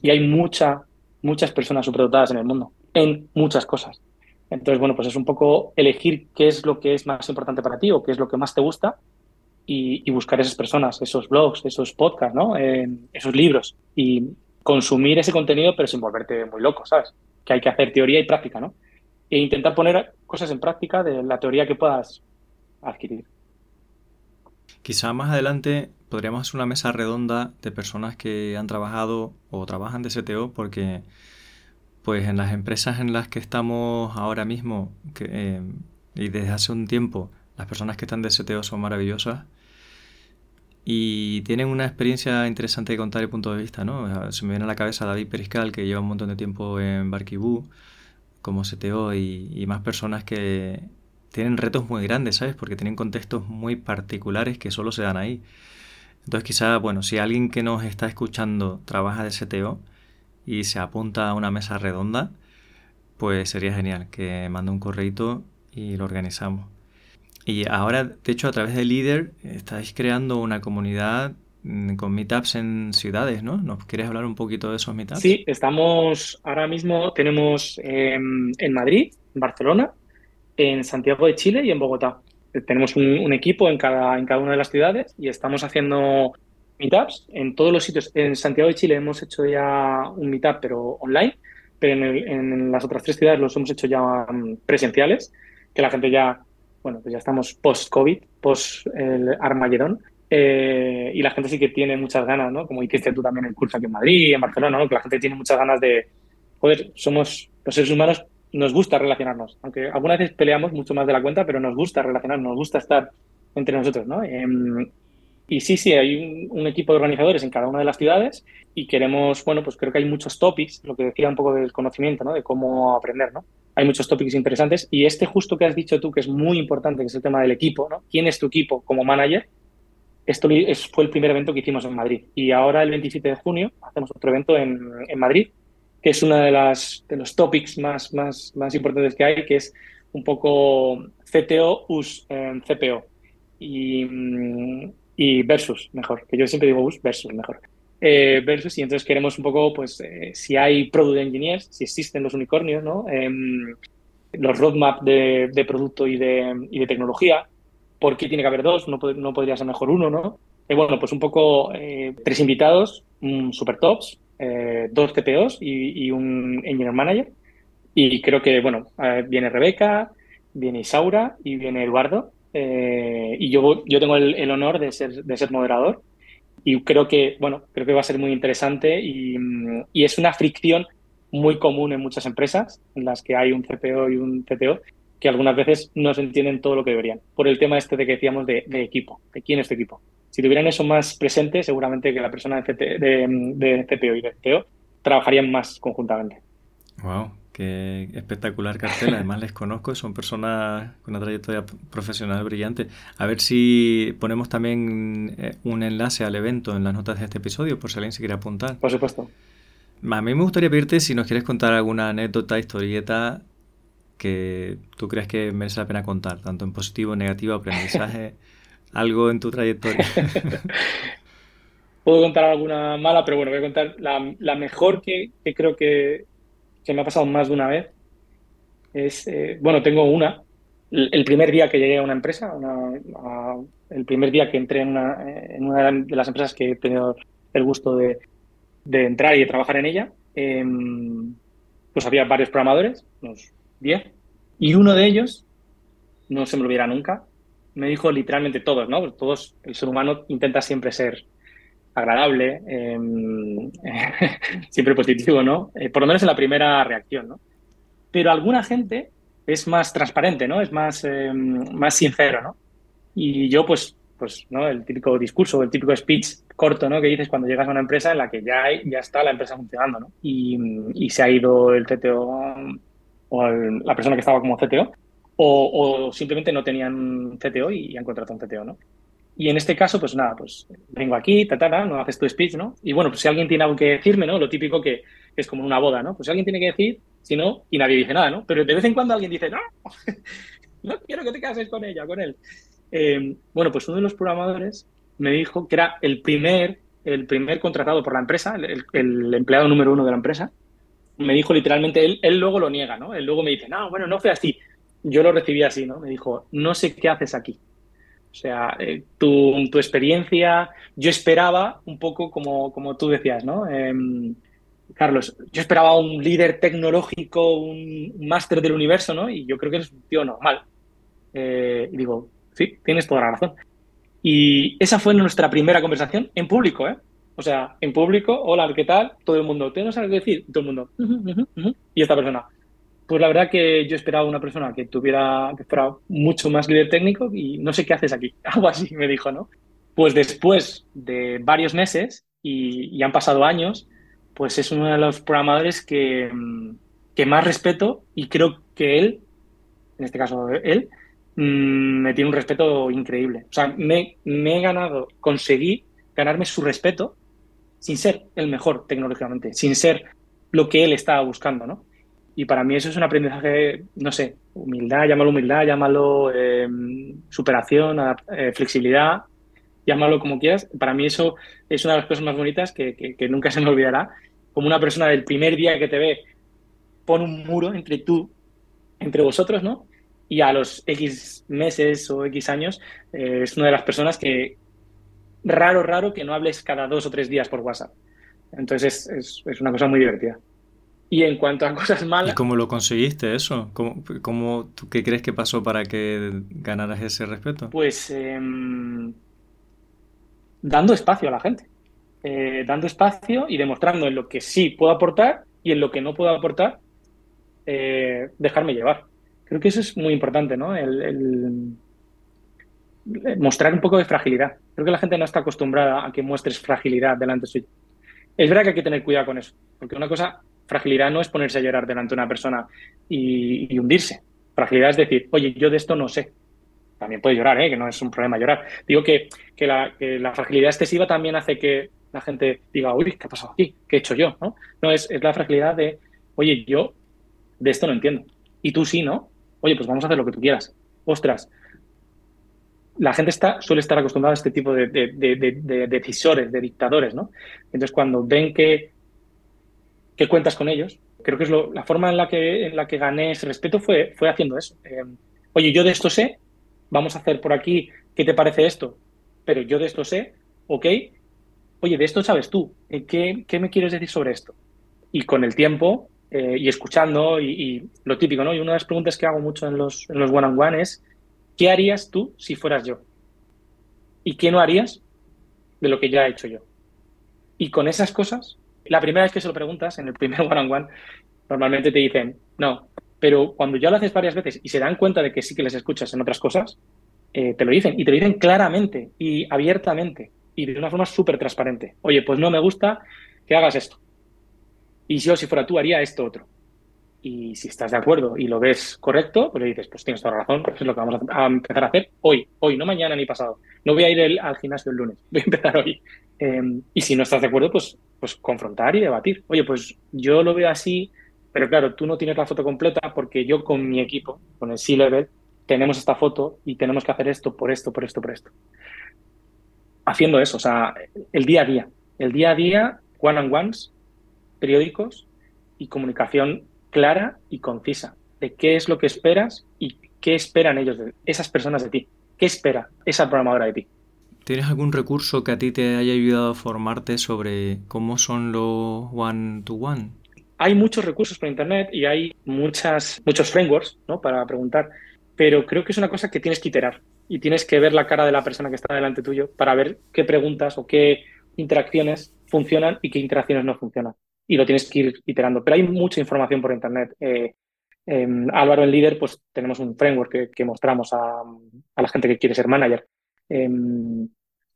Y hay mucha, muchas personas superdotadas en el mundo, en muchas cosas. Entonces, bueno, pues es un poco elegir qué es lo que es más importante para ti o qué es lo que más te gusta y, buscar esas personas, esos blogs, esos podcasts, ¿no? esos libros y consumir ese contenido pero sin volverte muy loco, ¿sabes? Que hay que hacer teoría y práctica, ¿no? E intentar poner cosas en práctica de la teoría que puedas adquirir. Quizá más adelante podríamos hacer una mesa redonda de personas que han trabajado o trabajan de CTO porque pues en las empresas en las que estamos ahora mismo eh, y desde hace un tiempo las personas que están de CTO son maravillosas y tienen una experiencia interesante de contar el punto de vista, ¿no? Se me viene a la cabeza David Periscal que lleva un montón de tiempo en Barquibú como CTO y más personas que, tienen retos muy grandes, ¿sabes? Porque tienen contextos muy particulares que solo se dan ahí. Entonces quizá, bueno, si alguien que nos está escuchando trabaja de CTO y se apunta a una mesa redonda, pues sería genial que mande un correito y lo organizamos. Y ahora, de hecho, a través de Líder estáis creando una comunidad mm, con meetups en ciudades, ¿no? ¿Nos quieres hablar un poquito de esos meetups? Sí, estamos ahora mismo, tenemos em, en Madrid, en Barcelona, en Santiago de Chile y en Bogotá. Tenemos un, equipo en cada, en cada una de las ciudades y estamos haciendo meetups en todos los sitios. En Santiago de Chile hemos hecho ya un meetup, pero online, pero en, las otras tres ciudades los hemos hecho ya mm, presenciales, que la gente ya, bueno, pues ya estamos post-COVID, post el Armagedón, eh, y la gente sí que tiene muchas ganas, ¿no? Como hiciste tú también el curso aquí en Madrid, en Barcelona, ¿no? Que la gente tiene muchas ganas de, joder, somos los seres humanos nos gusta relacionarnos, aunque algunas veces peleamos mucho más de la cuenta, pero nos gusta relacionarnos, nos gusta estar entre nosotros, ¿no? Em, y sí, sí, hay un, equipo de organizadores en cada una de las ciudades y queremos, bueno, pues creo que hay muchos topics, lo que decía un poco del conocimiento, ¿no? De cómo aprender, ¿no? Hay muchos topics interesantes y este justo que has dicho tú, que es muy importante, que es el tema del equipo, ¿no? ¿Quién es tu equipo como manager? Esto fue el primer evento que hicimos en Madrid y ahora el 27 de junio hacemos otro evento en, en Madrid que es uno de, de los topics más, más, más importantes que hay, que es un poco CTO us eh, CPO y, mm, y, versus, mejor, que yo siempre digo us versus, mejor. Eh, versus, y entonces queremos un poco, pues, eh, si hay product engineers, si existen los unicornios, ¿no? Em, los roadmap de, de, producto y de, y de tecnología, ¿por qué tiene que haber dos? No, no podría ser mejor uno, ¿no? bueno, pues un poco tres invitados, super tops, eh, dos TPOs y, un Engineer Manager. Y creo que, bueno, eh, viene Rebeca, viene Isaura y viene Eduardo. Eh, y yo, yo tengo el, honor de ser, de ser moderador. Y creo que, bueno, creo que va a ser muy interesante y, y, es una fricción muy común en muchas empresas en las que hay un CPO y un CTO que algunas veces no se entienden todo lo que deberían. Por el tema este de que decíamos de, de equipo, de quién es tu equipo si tuvieran eso más presente, seguramente que la persona de, CPO y de CTO trabajarían más conjuntamente. Wow, Qué espectacular cartel. Además les conozco, son personas con una trayectoria profesional brillante. A ver si ponemos también eh, un enlace al evento en las notas de este episodio, por si alguien se quiere apuntar. Por supuesto. A mí me gustaría pedirte si nos quieres contar alguna anécdota, historieta que tú crees que merece la pena contar, tanto en positivo, negativo, aprendizaje, algo en tu trayectoria. Puedo contar alguna mala, pero bueno, voy a contar la, mejor que creo que, que me ha pasado más de una vez es, eh, bueno, tengo una. El primer día que llegué a una empresa, el primer día que entré en una, de las empresas que he tenido el gusto de, entrar y de trabajar en ella, em, pues había varios programadores, unos 10, y uno de ellos, no se me olvidará nunca, me dijo literalmente todos, ¿no? Todos, el ser humano intenta siempre ser agradable, em, siempre positivo, ¿no? Eh, por lo menos en la primera reacción, ¿no? Pero alguna gente es más transparente, ¿no? Es más, em, más sincero, ¿no? Y yo, pues, pues, ¿no? El típico discurso, el típico speech corto, ¿no? Que dices cuando llegas a una empresa en la que ya, hay, ya está la empresa funcionando, ¿no? Y, se ha ido el CTO o la persona que estaba como CTO, o, o, simplemente no tenían CTO y han contratado un CTO, ¿no? Y en este caso, pues nada, pues vengo aquí, ta, ta, no haces tu speech, ¿no? Y bueno, pues si alguien tiene algo que decirme, ¿no? Lo típico que, es como una boda, ¿no? Pues si alguien tiene que decir, si no, y nadie dice nada, ¿no? Pero de vez en cuando alguien dice, no, no quiero que te cases con ella, con él. Eh, bueno, pues uno de los programadores me dijo que era el primer, el primer contratado por la empresa, el, empleado número uno de la empresa. Me dijo literalmente, él, él luego lo niega, ¿no? Él luego me dice, no, bueno, no fue así. Yo lo recibí así, ¿no? Me dijo, no sé qué haces aquí. O sea, eh, tu, tu, experiencia, yo esperaba un poco como, como tú decías, ¿no? Em, Carlos, yo esperaba un líder tecnológico, un máster del universo, ¿no? Y yo creo que eres un tío normal. Eh, y digo, sí, tienes toda la razón. Y esa fue nuestra primera conversación en público, ¿eh? O sea, en público, hola, ¿qué tal? Todo el mundo, ¿te no sabes decir? todo el mundo, y esta persona, pues la verdad que yo esperaba una persona que tuviera, que fuera mucho más líder técnico y no sé qué haces aquí. Algo así me dijo, ¿no? Pues después de varios meses y, han pasado años, pues es uno de los programadores que, que, más respeto y creo que él, en este caso él, mm, me tiene un respeto increíble. O sea, me, me he ganado, conseguí ganarme su respeto sin ser el mejor tecnológicamente, sin ser lo que él estaba buscando, ¿no? Y para mí eso es un aprendizaje, no sé, humildad, llámalo humildad, llámalo em, superación, eh, flexibilidad, llámalo como quieras. Para mí eso es una de las cosas más bonitas que, nunca se me olvidará. Como una persona del primer día que te ve pone un muro entre tú, entre vosotros, ¿no? Y a los X meses o X años eh, es una de las personas que raro, raro que no hables cada dos o tres días por WhatsApp. Entonces es, es una cosa muy divertida. Y en cuanto a cosas malas... ¿Y cómo lo conseguiste eso? ¿Cómo, cómo qué crees que pasó para que ganaras ese respeto? Pues em, dando espacio a la gente. Eh, dando espacio y demostrando en lo que sí puedo aportar y en lo que no puedo aportar, eh, dejarme llevar. Creo que eso es muy importante, ¿no? El, mostrar un poco de fragilidad. Creo que la gente no está acostumbrada a que muestres fragilidad delante suyo. Es verdad que hay que tener cuidado con eso, porque una cosa Fragilidad no es ponerse a llorar delante de una persona y, hundirse. Fragilidad es decir, oye, yo de esto no sé. También puede llorar, ¿eh? que no es un problema llorar. Digo que, que, la, fragilidad excesiva también hace que la gente diga, uy, ¿qué ha pasado aquí? ¿Qué he hecho yo? No, no es, es la fragilidad de, oye, yo de esto no entiendo. Y tú sí, ¿no? Oye, pues vamos a hacer lo que tú quieras. Ostras, la gente está, suele estar acostumbrada a este tipo de, de, de, decisores, de dictadores, ¿no? Entonces, cuando ven que que cuentas con ellos. Creo que es la forma en la que, en la que gané ese respeto fue, fue haciendo eso. Eh, oye, yo de esto sé, vamos a hacer por aquí, ¿qué te parece esto? Pero yo de esto sé, ok. Oye, de esto sabes tú, eh, ¿qué, qué me quieres decir sobre esto? Y con el tiempo eh, y escuchando y, lo típico, ¿no? Y una de las preguntas que hago mucho en los, en los one-on-one es, ¿qué harías tú si fueras yo? ¿Y qué no harías de lo que ya he hecho yo? Y con esas cosas la primera vez que se lo preguntas, en el primer one-on-one, normalmente te dicen, no, pero cuando ya lo haces varias veces y se dan cuenta de que sí que les escuchas en otras cosas, eh, te lo dicen y te lo dicen claramente y abiertamente y de una forma súper transparente. Oye, pues no me gusta que hagas esto. Y yo, si fuera tú, haría esto otro. Y si estás de acuerdo y lo ves correcto, pues le dices, pues tienes toda la razón, pues es lo que vamos a, empezar a hacer hoy, hoy, no mañana ni pasado. No voy a ir al gimnasio el lunes, voy a empezar hoy. Em, y si no estás de acuerdo, pues, pues confrontar y debatir. Oye, pues yo lo veo así, pero claro, tú no tienes la foto completa porque yo con mi equipo, con el C-Level, tenemos esta foto y tenemos que hacer esto por esto, por esto, por esto. Haciendo eso, o sea, el día a día. El día a día, one-on-ones, periódicos y comunicación clara y concisa de qué es lo que esperas y qué esperan ellos, de esas personas de ti. ¿Qué espera esa programadora de ti? ¿Tienes algún recurso que a ti te haya ayudado a formarte sobre cómo son los one-to-one? Hay muchos recursos por Internet y hay muchas, muchos frameworks ¿no? para preguntar, pero creo que es una cosa que tienes que iterar y tienes que ver la cara de la persona que está delante tuyo para ver qué preguntas o qué interacciones funcionan y qué interacciones no funcionan y lo tienes que ir iterando. Pero hay mucha información por Internet. Eh, Álvaro en Líder, pues tenemos un framework que, mostramos a, la gente que quiere ser manager. Em,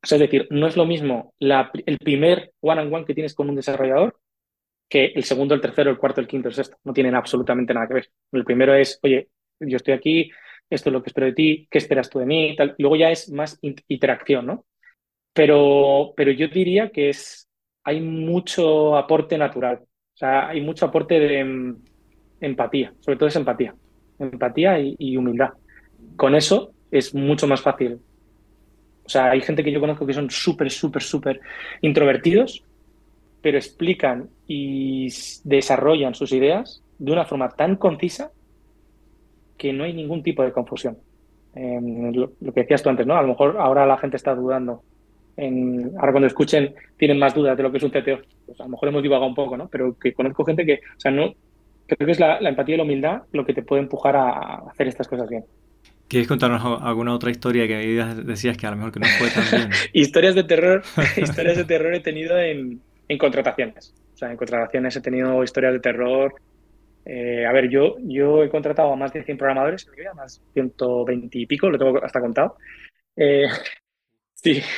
es decir, no es lo mismo el primer one-on-one que tienes con un desarrollador que el segundo, el tercero, el cuarto, el quinto, el sexto. No tienen absolutamente nada que ver. El primero es, oye, yo estoy aquí, esto es lo que espero de ti, ¿qué esperas tú de mí? Tal. Luego ya es más interacción, ¿no? Pero, pero yo diría que es hay mucho aporte natural. O sea, hay mucho aporte de em, empatía, sobre todo es empatía. Empatía y, humildad. Con eso es mucho más fácil. O sea, hay gente que yo conozco que son súper, súper, súper introvertidos, pero explican y desarrollan sus ideas de una forma tan concisa que no hay ningún tipo de confusión. Em, lo, lo, que decías tú antes, ¿no? A lo mejor ahora la gente está dudando ahora cuando escuchen tienen más dudas de lo que es un CTO. Pues a lo mejor hemos divagado un poco, ¿no? Pero que conozco gente que, o sea, no, creo que es la, empatía y la humildad lo que te puede empujar a hacer estas cosas bien. ¿Quieres contarnos alguna otra historia que decías que a lo mejor que no fue tan bien? historias de terror, historias de terror he tenido en, en, contrataciones. O sea, en contrataciones he tenido historias de terror. Eh, a ver, yo, yo he contratado a más de 100 programadores en mi vida, más 120 y pico, lo tengo hasta contado. Eh, Sí.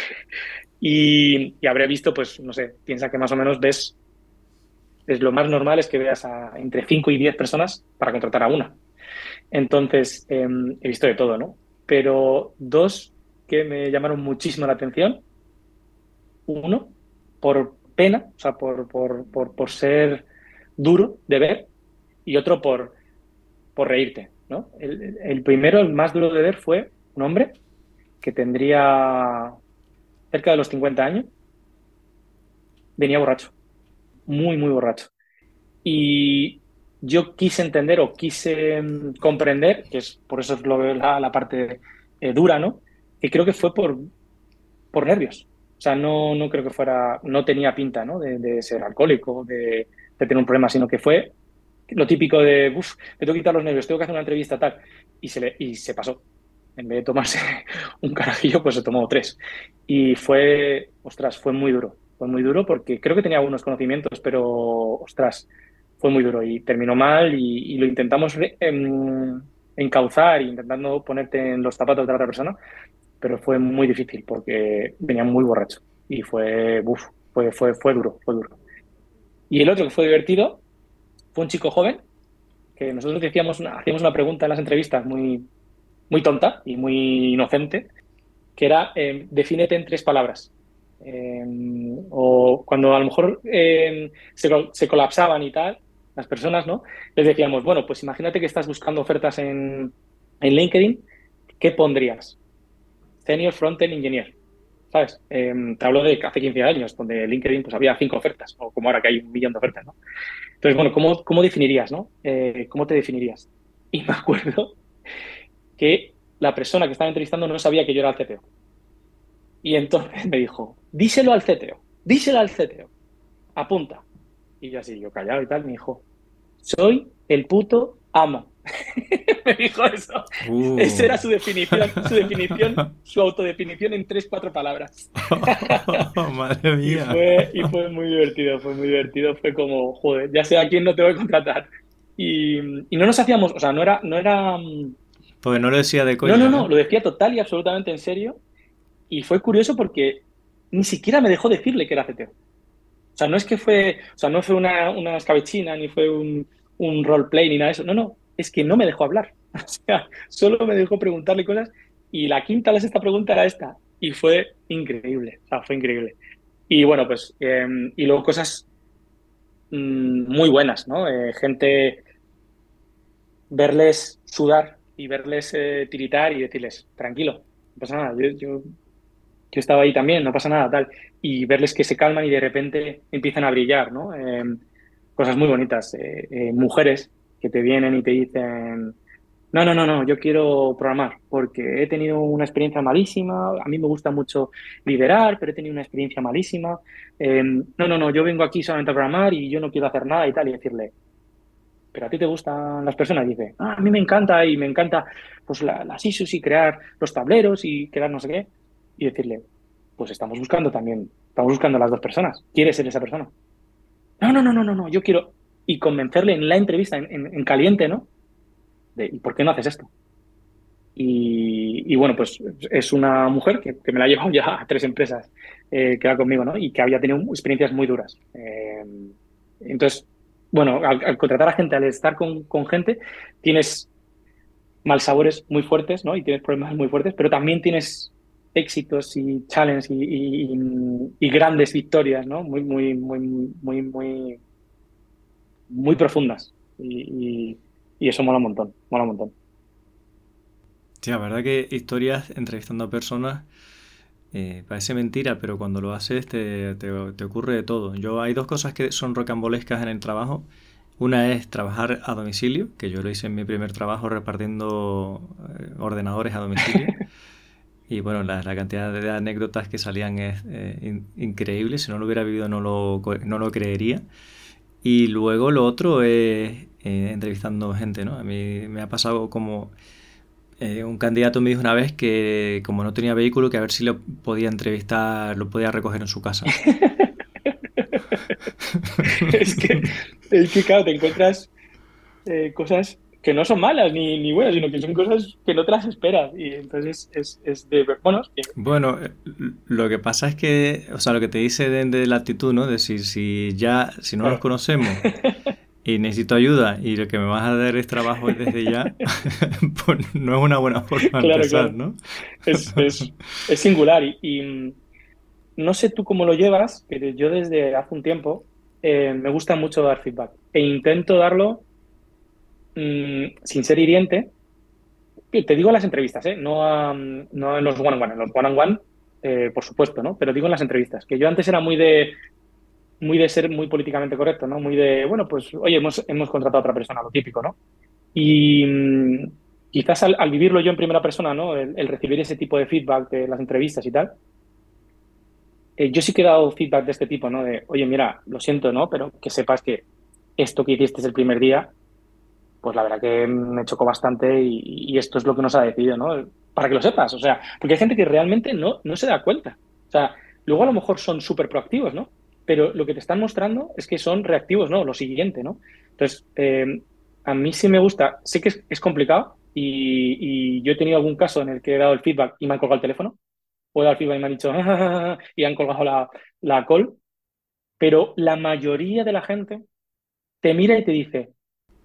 Y, habré visto, pues, no sé, piensa que más o menos ves, es lo más normal es que veas a entre 5 y 10 personas para contratar a una. Entonces, em, he visto de todo, ¿no? Pero dos que me llamaron muchísimo la atención. Uno, por pena, o sea, por, por, por, ser duro de ver, y otro por, por reírte, ¿no? El, el primero, el más duro de ver, fue un hombre que tendría cerca de los 50 años, venía borracho, muy, muy borracho. Y yo quise entender o quise mm, comprender, que es por eso lo la, la parte eh, dura, ¿no? Que creo que fue por, por nervios. O sea, no, no creo que fuera, no tenía pinta, ¿no? De, ser alcohólico, de, tener un problema, sino que fue lo típico de, uff, me tengo que quitar los nervios, tengo que hacer una entrevista tal. Y se, le, y se pasó en vez de tomarse un carajillo, pues se tomó tres. Y fue, ostras, fue muy duro. Fue muy duro porque creo que tenía algunos conocimientos, pero, ostras, fue muy duro y terminó mal y, lo intentamos em, encauzar, intentando ponerte en los zapatos de la otra persona, pero fue muy difícil porque venía muy borracho y fue, uf, fue, fue, fue duro, fue duro. Y el otro que fue divertido fue un chico joven que nosotros decíamos hacíamos una pregunta en las entrevistas muy, muy tonta y muy inocente, que era eh, defínete en tres palabras. Eh, o cuando a lo mejor eh, se, colapsaban y tal, las personas, ¿no? Les decíamos, bueno, pues imagínate que estás buscando ofertas en, en LinkedIn, ¿qué pondrías? Senior Frontend Engineer. ¿Sabes? te hablo de hace 15 años, donde LinkedIn pues había cinco ofertas, o como ahora que hay un millón de ofertas, ¿no? Entonces, bueno, ¿cómo, cómo definirías, no? ¿Cómo te definirías? Y me acuerdo que la persona que estaba entrevistando no sabía que yo era el CTO. Y entonces me dijo, díselo al CTO, díselo al CTO, apunta. Y yo así, yo callado y tal, me dijo, soy el puto amo. me dijo eso. Uh. Esa era su definición, su definición, su autodefinición en tres, cuatro palabras. madre mía. Y fue, y fue, muy divertido, fue muy divertido. Fue como, joder, ya sé a quién no te voy a contratar. Y, y no nos hacíamos, o sea, no era, no era mm, porque no lo decía de coña. No, no, no, lo decía total y absolutamente en serio. Y fue curioso porque ni siquiera me dejó decirle que era CTO. O sea, no es que fue, o sea, no fue una, una escabechina, ni fue un, un roleplay ni nada de eso. No, no, es que no me dejó hablar. O sea, solo me dejó preguntarle cosas y la quinta, la sexta pregunta era esta. Y fue increíble, o sea, fue increíble. Y bueno, pues, em, y luego cosas mm, muy buenas, ¿no? Eh, gente, verles sudar y verles eh, tiritar y decirles, tranquilo, no pasa nada, yo, yo, estaba ahí también, no pasa nada, tal. Y verles que se calman y de repente empiezan a brillar, ¿no? Em, cosas muy bonitas. Eh, mujeres que te vienen y te dicen, no, no, no, no, yo quiero programar porque he tenido una experiencia malísima, a mí me gusta mucho liderar, pero he tenido una experiencia malísima. Em, no, no, no, yo vengo aquí solamente a programar y yo no quiero hacer nada y tal, y decirle, pero a ti te gustan las personas, y dice, ah, a mí me encanta y me encanta pues las issues y crear los tableros y crear no sé qué, y decirle, pues estamos buscando también, estamos buscando las dos personas, ¿quieres ser esa persona? No, no, no, no, no, no, yo quiero, y convencerle en la entrevista, en caliente, ¿no? ¿y por qué no haces esto? Y, bueno, pues es una mujer que, me la ha llevado ya a tres empresas eh, que va conmigo, ¿no? Y que había tenido experiencias muy duras. Eh, entonces, bueno, al, contratar a gente, al estar con, gente, tienes malsabores muy fuertes, ¿no? Y tienes problemas muy fuertes, pero también tienes éxitos y challenges y, grandes victorias, ¿no? Muy, muy, muy, muy, muy, muy profundas. y y eso mola un montón, mola un montón. Sí, la verdad que historias entrevistando a personas eh, parece mentira, pero cuando lo haces te, te, ocurre de todo. Yo hay dos cosas que son rocambolescas en el trabajo. Una es trabajar a domicilio, que yo lo hice en mi primer trabajo repartiendo eh, ordenadores a domicilio. y bueno, la, cantidad de anécdotas que salían es eh, increíble. Si no lo hubiera vivido no lo, no lo creería. Y luego lo otro es eh, entrevistando gente, ¿no? A mí me ha pasado como eh, un candidato me dijo una vez que como no tenía vehículo, que a ver si lo podía entrevistar, lo podía recoger en su casa. es, que, es que, claro, te encuentras eh, cosas que no son malas ni, ni, buenas, sino que son cosas que no te las esperas. Y entonces es, es de, bueno, bueno, lo que pasa es que, o sea, lo que te dice de, la actitud, ¿no? De si, si ya, si no nos conocemos y necesito ayuda y lo que me vas a dar es trabajo desde ya, pues no es una buena forma de empezar, ¿no? Es, es, singular y, mm, no sé tú cómo lo llevas, pero yo desde hace un tiempo eh, me gusta mucho dar feedback e intento darlo mm, sin ser hiriente. Te digo en las entrevistas, ¿eh? no, no en los one-on-one, en los one-on-one, eh, por supuesto, ¿no? Pero digo en las entrevistas, que yo antes era muy de muy de ser muy políticamente correcto, ¿no? Muy de, bueno, pues, oye, hemos, hemos contratado a otra persona, lo típico, ¿no? Y mm, quizás al, vivirlo yo en primera persona, ¿no? El, recibir ese tipo de feedback de las entrevistas y tal, eh, yo sí que he dado feedback de este tipo, ¿no? De, oye, mira, lo siento, ¿no? Pero que sepas que esto que hiciste el primer día, pues la verdad que me chocó bastante y, esto es lo que nos ha decidido, ¿no? Para que lo sepas, o sea, porque hay gente que realmente no, no se da cuenta. O sea, luego a lo mejor son súper proactivos, ¿no? Pero lo que te están mostrando es que son reactivos, ¿no? Lo siguiente, ¿no? Entonces, eh, a mí sí me gusta, sé que es, complicado y, yo he tenido algún caso en el que he dado el feedback y me han colgado el teléfono, o he dado el feedback y me han dicho, y han colgado la, la call, pero la mayoría de la gente te mira y te dice,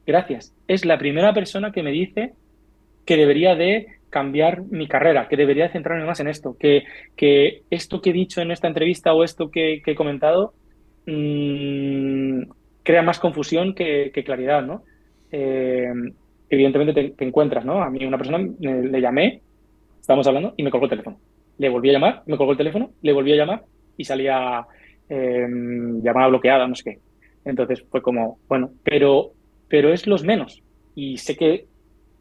gracias, es la primera persona que me dice que debería de cambiar mi carrera, que debería centrarme más en esto, que, que esto que he dicho en esta entrevista o esto que, he comentado mm, crea más confusión que, claridad, ¿no? Eh, evidentemente te, encuentras, ¿no? A mí una persona le llamé, estábamos hablando y me colgó el teléfono. Le volví a llamar, me colgó el teléfono, le volví a llamar y salía eh, llamada bloqueada, no sé qué. Entonces fue como, bueno, pero, pero es los menos. Y sé que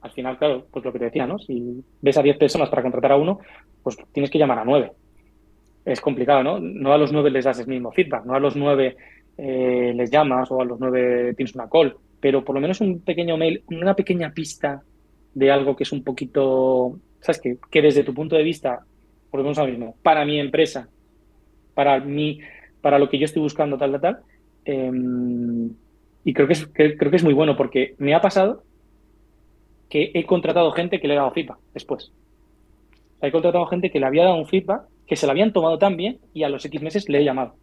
al final, claro, pues lo que te decía, ¿no? Si ves a 10 personas para contratar a uno, pues tienes que llamar a 9. Es complicado, ¿no? No a los 9 les das el mismo feedback, no a los 9 eh, les llamas o a los 9 tienes una call, pero por lo menos un pequeño mail, una pequeña pista de algo que es un poquito, ¿sabes? Que, que desde tu punto de vista, por lo menos ahora mismo, para mi empresa, para mí, para lo que yo estoy buscando, tal, tal, tal. Em, y creo que, es, creo que es muy bueno porque me ha pasado que he contratado gente que le he dado feedback después. he contratado gente que le había dado un feedback, que se lo habían tomado tan bien y a los X meses le he llamado.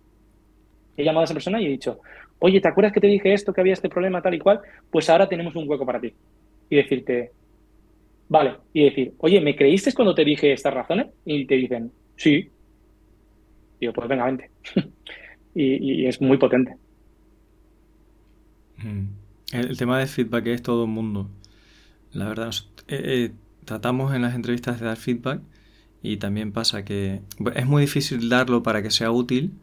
He llamado a esa persona y he dicho, oye, ¿te acuerdas que te dije esto, que había este problema tal y cual? Pues ahora tenemos un hueco para ti. Y decirte, vale, y decir, oye, ¿me creíste cuando te dije estas razones? Y te dicen, sí. Yo, pues venga, vente. y, es muy potente. Mm. El, tema de feedback es todo el mundo. La verdad, eh, eh, tratamos en las entrevistas de dar feedback y también pasa que es muy difícil darlo para que sea útil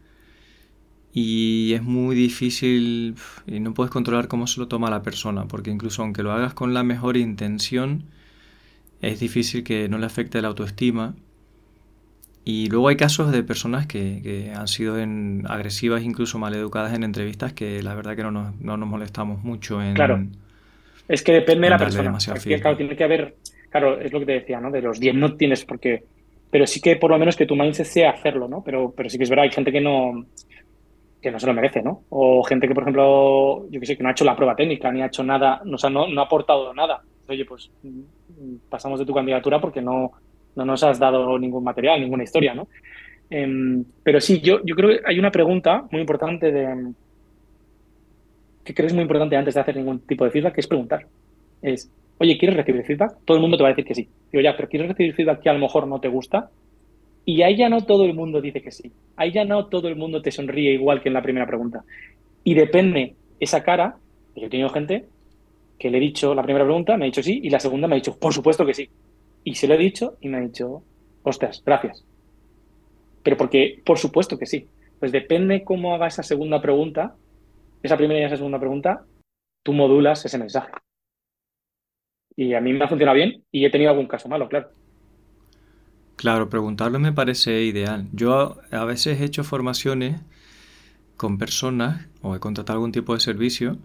y es muy difícil y no puedes controlar cómo se lo toma la persona, porque incluso aunque lo hagas con la mejor intención, es difícil que no le afecte la autoestima. Y luego hay casos de personas que, han sido en, agresivas, incluso maleducadas en entrevistas, que la verdad que no nos, no nos molestamos mucho en... Claro, es que depende de la persona. Es que, claro, tiene que haber, claro, es lo que te decía, ¿no? De los 10 no tienes por qué, pero sí que por lo menos que tu mindset sea hacerlo, ¿no? Pero, pero sí que es verdad, hay gente que no, que no se lo merece, ¿no? O gente que, por ejemplo, yo que sé, que no ha hecho la prueba técnica, ni ha hecho nada, o sea, no, no ha aportado nada. Oye, pues mm, pasamos de tu candidatura porque no, no nos has dado ningún material, ninguna historia, ¿no? Em, pero sí, yo, yo creo que hay una pregunta muy importante de que crees muy importante antes de hacer ningún tipo de feedback, que es preguntar. Es, oye, ¿quieres recibir feedback? Todo el mundo te va a decir que sí. Digo, ya, pero ¿quieres recibir feedback que a lo mejor no te gusta? Y ahí ya no todo el mundo dice que sí. Ahí ya no todo el mundo te sonríe igual que en la primera pregunta. Y depende esa cara, yo he tenido gente que le he dicho la primera pregunta, me ha dicho sí, y la segunda me ha dicho, por supuesto que sí. Y se lo he dicho y me ha dicho, ostras, gracias. Pero porque, por supuesto que sí. Pues depende cómo haga esa segunda pregunta, esa primera y esa segunda pregunta, tú modulas ese mensaje. Y a mí me ha funcionado bien y he tenido algún caso malo, claro. Claro, preguntarlo me parece ideal. Yo a veces he hecho formaciones con personas o he contratado algún tipo de servicio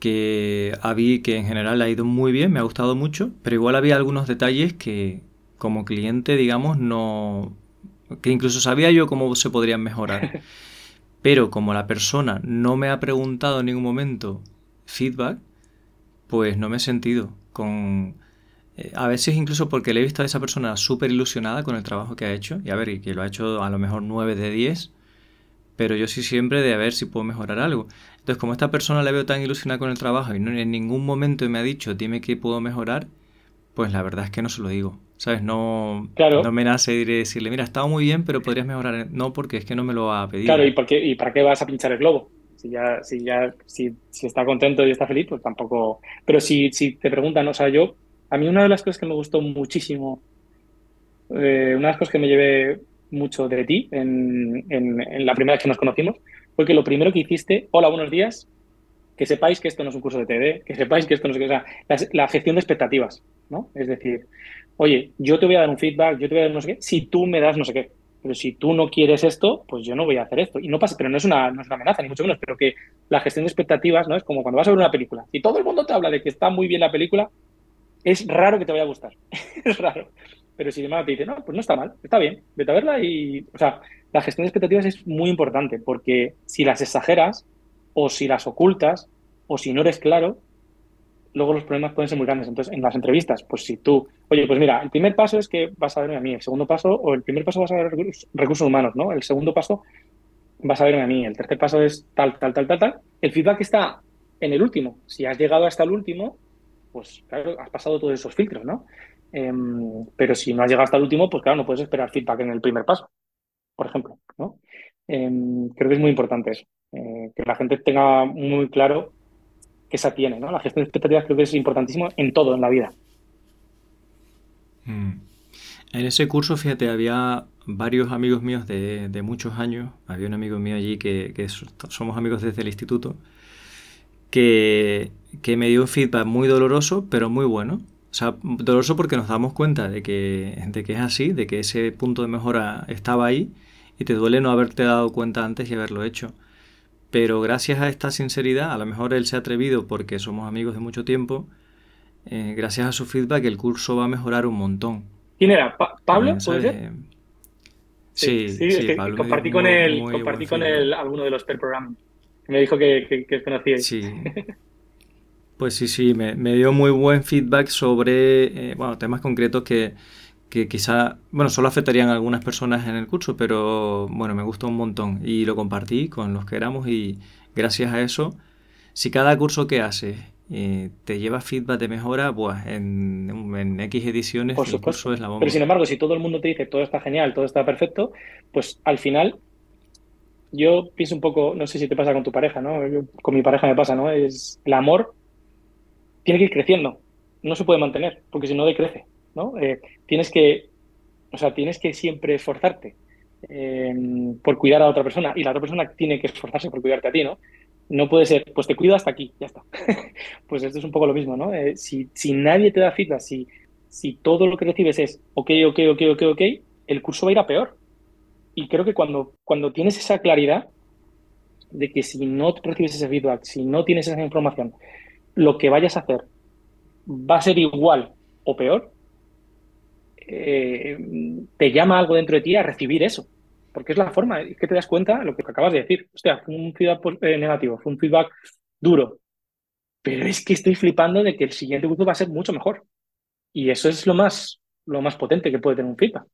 que había que en general ha ido muy bien, me ha gustado mucho, pero igual había algunos detalles que como cliente, digamos, no que incluso sabía yo cómo se podrían mejorar. Pero como la persona no me ha preguntado en ningún momento feedback, pues no me he sentido con eh, a veces incluso porque le he visto a esa persona súper ilusionada con el trabajo que ha hecho, y a ver, y que lo ha hecho a lo mejor 9 de 10, pero yo sí siempre de a ver si puedo mejorar algo. Entonces, como esta persona le veo tan ilusionada con el trabajo y no, en ningún momento me ha dicho, dime qué puedo mejorar, pues la verdad es que no se lo digo. ¿Sabes? No, no me nace decirle, mira, ha estado muy bien, pero podrías mejorar. No, porque es que no me lo ha pedido. Claro, ¿y, por ¿y para qué vas a pinchar el globo? Si ya, si ya, si, si está contento y está feliz, pues tampoco. Pero si, si te preguntan, o sea, yo a mí una de las cosas que me gustó muchísimo, eh, una de las cosas que me llevé mucho de ti en, la primera vez que nos conocimos, fue que lo primero que hiciste, hola, buenos días, que sepáis que esto no es un curso de TD, que sepáis que esto no es... O sea, la, gestión de expectativas, ¿no? Es decir, oye, yo te voy a dar un feedback, yo te voy a dar no sé qué, si tú me das no sé qué. Pero si tú no quieres esto, pues yo no voy a hacer esto. Y no pasa, pero no es una, no es una amenaza, ni mucho menos, pero que la gestión de expectativas, ¿no? Es como cuando vas a ver una película. Si todo el mundo te habla de que está muy bien la película, es raro que te vaya a gustar. es raro. Pero si demás te dice, no, pues no está mal, está bien, vete a verla y. O sea, la gestión de expectativas es muy importante porque si las exageras o si las ocultas o si no eres claro, luego los problemas pueden ser muy grandes. Entonces, en las entrevistas, pues si tú, oye, pues mira, el primer paso es que vas a verme a mí, el segundo paso, o el primer paso vas a ver recursos humanos, ¿no? El segundo paso vas a verme a mí, el tercer paso es tal, tal, tal, tal, tal. El feedback está en el último. Si has llegado hasta el último, pues claro, has pasado todos esos filtros, ¿no? Em, pero si no has llegado hasta el último, pues claro, no puedes esperar feedback en el primer paso, por ejemplo, ¿no? Em, creo que es muy importante eso, eh, que la gente tenga muy claro esa tiene, ¿no? La gestión de expectativas creo que es importantísimo en todo en la vida. Mm. En ese curso, fíjate, había varios amigos míos de, muchos años. Había un amigo mío allí que, que somos amigos desde el instituto que, me dio un feedback muy doloroso, pero muy bueno. O sea, doloroso porque nos damos cuenta de que, de que es así, de que ese punto de mejora estaba ahí y te duele no haberte dado cuenta antes y haberlo hecho. Pero gracias a esta sinceridad, a lo mejor él se ha atrevido porque somos amigos de mucho tiempo, eh, gracias a su feedback el curso va a mejorar un montón. ¿Quién era? ¿Pablo? Sí, sí, sí, compartí con él, compartí con él alguno de los per programas. Me dijo que, que, que Sí. Pues sí, sí, me, dio muy buen feedback sobre eh, bueno, temas concretos que, que quizá, bueno, solo afectarían a algunas personas en el curso, pero bueno, me gustó un montón y lo compartí con los que éramos y gracias a eso, si cada curso que haces eh, te lleva feedback de mejora, pues en, en X ediciones Por el curso es la bomba. Pero sin embargo, si todo el mundo te dice todo está genial, todo está perfecto, pues al final yo pienso un poco, no sé si te pasa con tu pareja, ¿no? con mi pareja me pasa, ¿no? Es el amor tiene que ir creciendo, no se puede mantener, porque si no decrece, ¿no? Eh, tienes que, o sea, tienes que siempre esforzarte eh, por cuidar a otra persona y la otra persona tiene que esforzarse por cuidarte a ti, ¿no? No puede ser, pues te cuido hasta aquí, ya está. pues esto es un poco lo mismo, ¿no? Eh, si, si nadie te da feedback, si, si todo lo que recibes es ok, ok, ok, ok, ok, el curso va a ir a peor. Y creo que cuando, cuando tienes esa claridad de que si no recibes ese feedback, si no tienes esa información, lo que vayas a hacer va a ser igual o peor, eh, te llama algo dentro de ti a recibir eso. Porque es la forma, es que te das cuenta lo que acabas de decir. Hostia, fue un feedback eh, negativo, fue un feedback duro. Pero es que estoy flipando de que el siguiente grupo va a ser mucho mejor. Y eso es lo más, lo más potente que puede tener un feedback.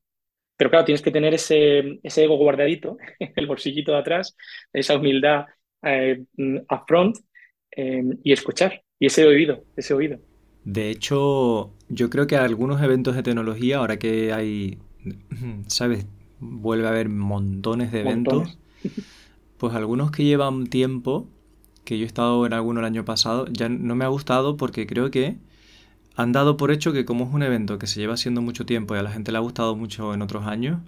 Pero claro, tienes que tener ese, ese ego guardadito, el bolsillito de atrás, esa humildad eh, upfront eh, y escuchar. Y ese oído, ese oído. De hecho, yo creo que algunos eventos de tecnología, ahora que hay, ¿sabes? Vuelve a haber montones de eventos. Pues algunos que llevan tiempo, que yo he estado en alguno el año pasado, ya no me ha gustado porque creo que han dado por hecho que como es un evento que se lleva haciendo mucho tiempo y a la gente le ha gustado mucho en otros años,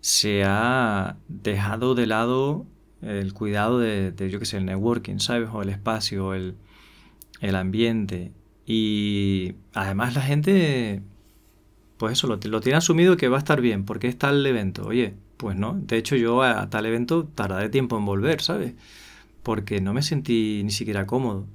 se ha dejado de lado el cuidado de, yo qué sé, el networking, ¿sabes? O el espacio, el, el ambiente. Y además la gente, pues eso, lo, lo, tiene asumido que va a estar bien, porque es tal evento. Oye, pues no. De hecho, yo a, tal evento tardaré tiempo en volver, ¿sabes? Porque no me sentí ni siquiera cómodo.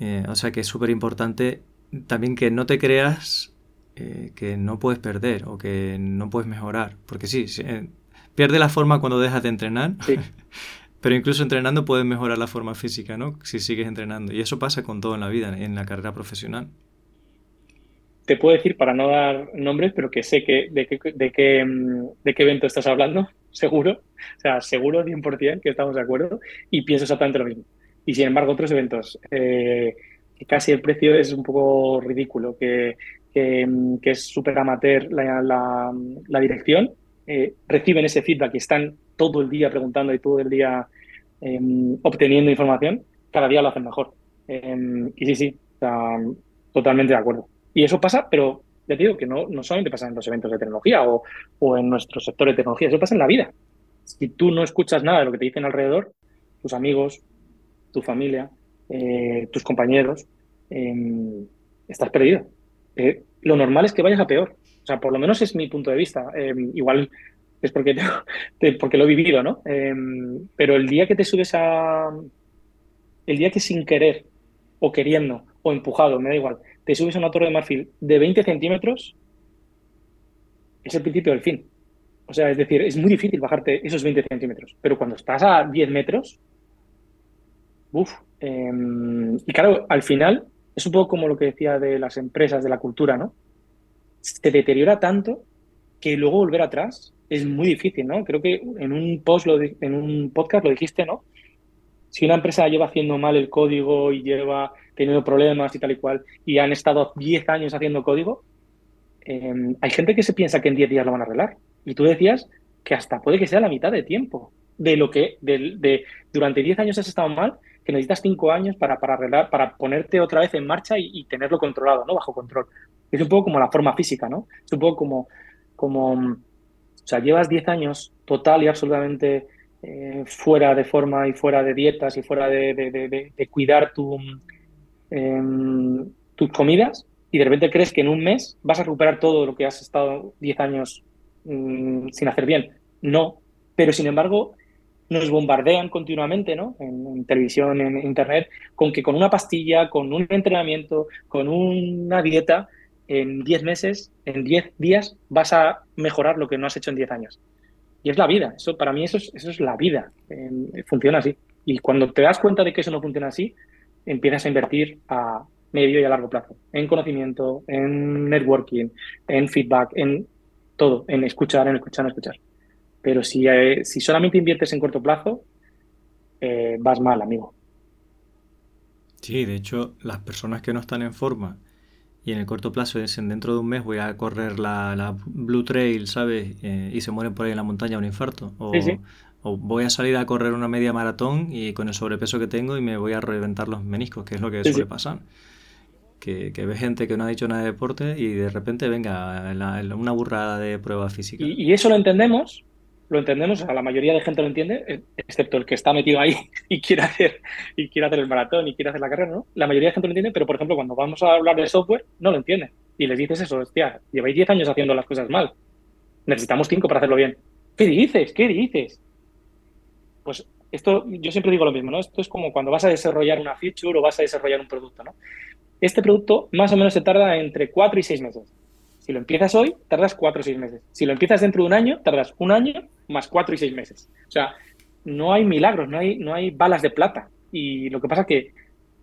Eh, o sea que es súper importante también que no te creas eh, que no puedes perder o que no puedes mejorar. Porque sí, eh, pierde la forma cuando dejas de entrenar. Sí. Pero incluso entrenando puedes mejorar la forma física, ¿no? Si sigues entrenando. Y eso pasa con todo en la vida, en la carrera profesional. Te puedo decir, para no dar nombres, pero que sé que de, qué, de, qué, evento estás hablando, seguro. O sea, seguro 100% que estamos de acuerdo y pienso exactamente lo mismo. Y sin embargo, otros eventos, eh, que casi el precio es un poco ridículo, que, que, es súper amateur la, la dirección, eh, reciben ese feedback y están todo el día preguntando y todo el día eh, obteniendo información, cada día lo hacen mejor. Eh, y sí, sí, totalmente de acuerdo. Y eso pasa, pero ya te digo que no, no solamente pasa en los eventos de tecnología o, o en nuestro sector de tecnología, eso pasa en la vida. Si tú no escuchas nada de lo que te dicen alrededor, tus amigos, tu familia, eh, tus compañeros, em, estás perdido. Lo normal es que vayas a peor. O sea, por lo menos es mi punto de vista. Em, igual es porque, porque lo he vivido, ¿no? Em, pero el día que te subes a... El día que sin querer o queriendo o empujado, me da igual, te subes a una torre de marfil de 20 centímetros, es el principio del fin. O sea, es decir, es muy difícil bajarte esos 20 centímetros. Pero cuando estás a 10 metros, uff. Em, y claro, al final es un poco como lo que decía de las empresas, de la cultura, ¿no? Se deteriora tanto que luego volver atrás es muy difícil, ¿no? Creo que en un post, lo en un podcast lo dijiste, ¿no? Si una empresa lleva haciendo mal el código y lleva teniendo problemas y tal y cual, y han estado 10 años haciendo código, em, hay gente que se piensa que en 10 días lo van a arreglar. Y tú decías que hasta puede que sea la mitad de tiempo de lo que de, de durante 10 años has estado mal, que necesitas 5 años para, para arreglar, para ponerte otra vez en marcha y, tenerlo controlado, ¿no? Bajo control. Es un poco como la forma física, ¿no? Es un poco como, como o sea, llevas 10 años total y absolutamente eh, fuera de forma y fuera de dietas y fuera de, de, de, cuidar tu, eh, tus comidas y de repente crees que en un mes vas a recuperar todo lo que has estado 10 años mmm, sin hacer bien. No, pero sin embargo nos bombardean continuamente, ¿no? En, televisión, en internet, con que con una pastilla, con un entrenamiento, con una dieta, en 10 meses, en 10 días, vas a mejorar lo que no has hecho en 10 años. Y es la vida. Eso, para mí eso es, eso es la vida. Funciona así. Y cuando te das cuenta de que eso no funciona así, empiezas a invertir a, medio y a largo plazo, en conocimiento, en networking, en feedback, en todo, en escuchar, en escuchar, en escuchar. Pero si, eh, si solamente inviertes en corto plazo, eh, vas mal, amigo. Sí, de hecho, las personas que no están en forma y en el corto plazo dicen dentro de un mes voy a correr la, Blue Trail, ¿sabes? Eh, y se mueren por ahí en la montaña un infarto. O, o, voy a salir a correr una media maratón y con el sobrepeso que tengo y me voy a reventar los meniscos, que es lo que suele pasar. Que, que, ve gente que no ha dicho nada de deporte y de repente venga una burrada de prueba física. y eso lo entendemos lo entendemos, a la mayoría de gente lo entiende, eh, excepto el que está metido ahí y quiere hacer, y quiere hacer el maratón y quiere hacer la carrera, ¿no? La mayoría de gente lo entiende, pero por ejemplo, cuando vamos a hablar de software, no lo entiende. Y les dices eso, hostia, lleváis 10 años haciendo las cosas mal. Necesitamos 5 para hacerlo bien. ¿Qué dices? ¿Qué dices? Pues esto, yo siempre digo lo mismo, ¿no? Esto es como cuando vas a desarrollar una feature o vas a desarrollar un producto, ¿no? Este producto más o menos se tarda entre 4 y 6 meses. Si lo empiezas hoy, tardas cuatro o seis meses. Si lo empiezas dentro de un año, tardas un año más cuatro y seis meses. O sea, no hay milagros, no hay, no hay balas de plata. Y lo que pasa es que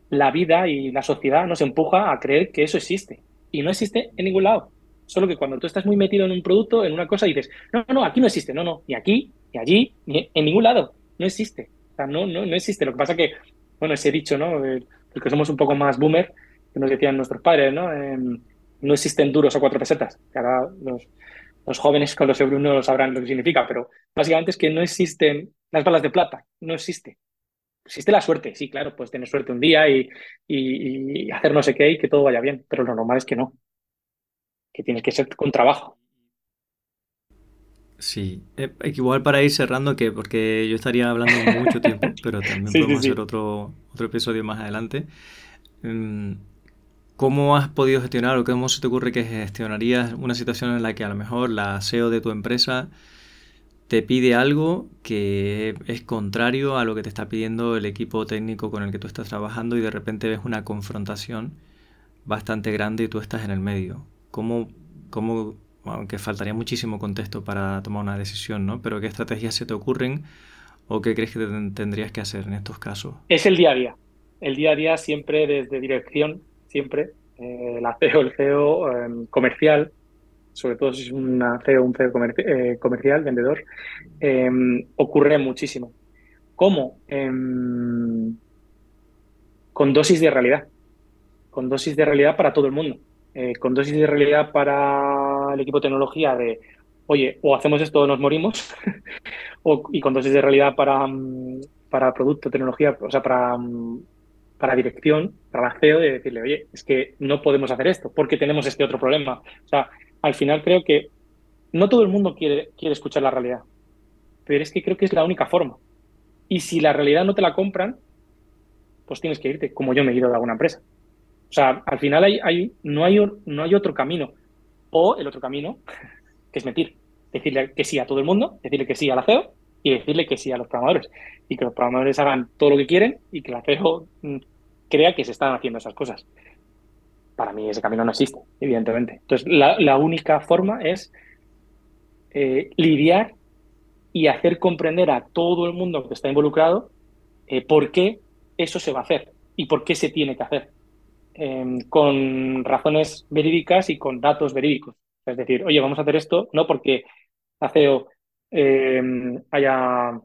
la vida y la sociedad nos empuja a creer que eso existe. Y no existe en ningún lado. Solo que cuando tú estás muy metido en un producto, en una cosa, dices, no, no, aquí no existe, no, no, ni aquí, ni allí, ni en ningún lado. No existe. O sea, no, no, no existe. Lo que pasa es que, bueno, ese dicho, ¿no? El, que somos un poco más boomer, que nos decían nuestros padres, ¿no? Em, no existen duros a cuatro pesetas. Ahora los, los jóvenes con los no sabrán lo que significa, pero básicamente es que no existen las balas de plata, no existe. Existe la suerte, sí, claro, puedes tener suerte un día y, y, hacer no sé qué y que todo vaya bien, pero lo normal es que no, que tienes que ser con trabajo. Sí, eh, igual para ir cerrando, que porque yo estaría hablando mucho tiempo, pero también podemos hacer otro, otro episodio más adelante. Mm, ¿Cómo has podido gestionar o cómo se te ocurre que gestionarías una situación en la que a lo mejor la SEO de tu empresa te pide algo que es contrario a lo que te está pidiendo el equipo técnico con el que tú estás trabajando y de repente ves una confrontación bastante grande y tú estás en el medio? ¿Cómo, cómo aunque faltaría muchísimo contexto para tomar una decisión, ¿no? Pero ¿qué estrategias se te ocurren o qué crees que tendrías que hacer en estos casos? Es el día a día. El día a día siempre desde dirección siempre. Eh, la CEO, el CEO em, comercial, sobre todo si es una CEO, un CEO eh, comercial, vendedor, em, ocurre muchísimo. ¿Cómo? Em, con dosis de realidad. Con dosis de realidad para todo el mundo. Eh, con dosis de realidad para el equipo de tecnología de, oye, o hacemos esto o nos morimos, y con dosis de realidad para, mm, para producto, tecnología, o sea, para mm, para dirección, para la CEO, de decirle, oye, es que no podemos hacer esto porque tenemos este otro problema. O sea, al final creo que no todo el mundo quiere, quiere escuchar la realidad, pero es que creo que es la única forma. Y si la realidad no te la compran, pues tienes que irte, como yo me he ido de alguna empresa. O sea, al final hay, hay, no, hay, no hay otro camino. O el otro camino, que es mentir. Decirle que sí a todo el mundo, decirle que sí a la CEO y decirle que sí a los programadores. Y que los programadores hagan todo lo que quieren y que la CEO mm, crea que se están haciendo esas cosas. Para mí ese camino no existe, evidentemente. Entonces, la, única forma es eh, lidiar y hacer comprender a todo el mundo que está involucrado eh, por qué eso se va a hacer y por qué se tiene que hacer. Em, con razones verídicas y con datos verídicos. Es decir, oye, vamos a hacer esto no porque la CEO em, haya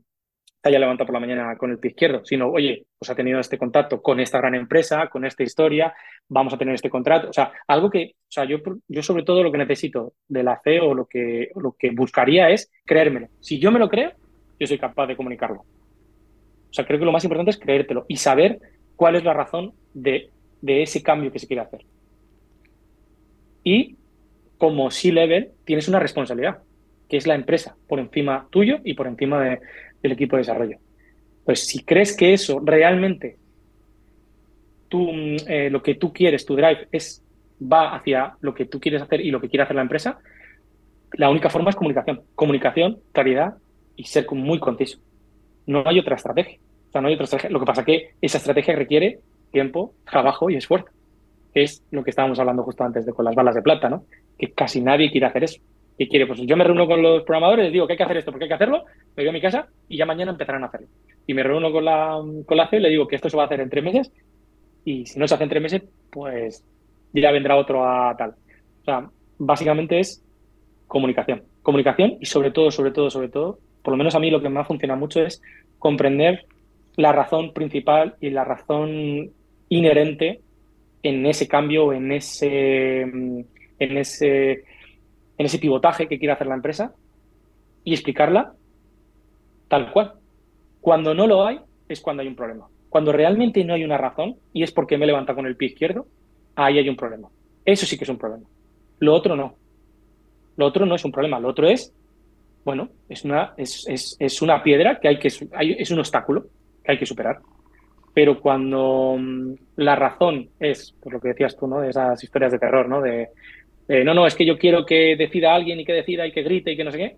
haya levantado por la mañana con el pie izquierdo, sino, oye, pues ha tenido este contacto con esta gran empresa, con esta historia, vamos a tener este contrato. O sea, algo que, o sea, yo, yo sobre todo lo que necesito de la fe o lo que, lo que buscaría es creérmelo. Si yo me lo creo, yo soy capaz de comunicarlo. O sea, creo que lo más importante es creértelo y saber cuál es la razón de, de ese cambio que se quiere hacer. Y como C-Level tienes una responsabilidad, que es la empresa, por encima tuyo y por encima de, el equipo de desarrollo. Pues si crees que eso realmente tú, eh, lo que tú quieres, tu drive, es, va hacia lo que tú quieres hacer y lo que quiere hacer la empresa, la única forma es comunicación. Comunicación, claridad y ser muy conciso. No hay otra estrategia. O sea, no hay otra estrategia. Lo que pasa es que esa estrategia requiere tiempo, trabajo y esfuerzo. Es lo que estábamos hablando justo antes de con las balas de plata, ¿no? Que casi nadie quiere hacer eso y quiere, pues yo me reúno con los programadores, digo que hay que hacer esto porque hay que hacerlo, me voy a mi casa y ya mañana empezarán a hacerlo. Y me reúno con la, con la CEO y le digo que esto se va a hacer en tres meses y si no se hace en tres meses, pues ya vendrá otro a tal. O sea, básicamente es comunicación. Comunicación y sobre todo, sobre todo, sobre todo, por lo menos a mí lo que me ha funcionado mucho es comprender la razón principal y la razón inherente en ese cambio, en ese, en ese, en ese pivotaje que quiere hacer la empresa y explicarla tal cual. Cuando no lo hay, es cuando hay un problema. Cuando realmente no hay una razón y es porque me levanta con el pie izquierdo, ahí hay un problema. Eso sí que es un problema. Lo otro no. Lo otro no es un problema. Lo otro es, bueno, es una, es, es, es una piedra que hay que, es un obstáculo que hay que superar. Pero cuando mm, la razón es, por lo que decías tú, ¿no? De esas historias de terror, ¿no? De, no, no, es que yo quiero que decida alguien y que decida y que grite y que no sé qué.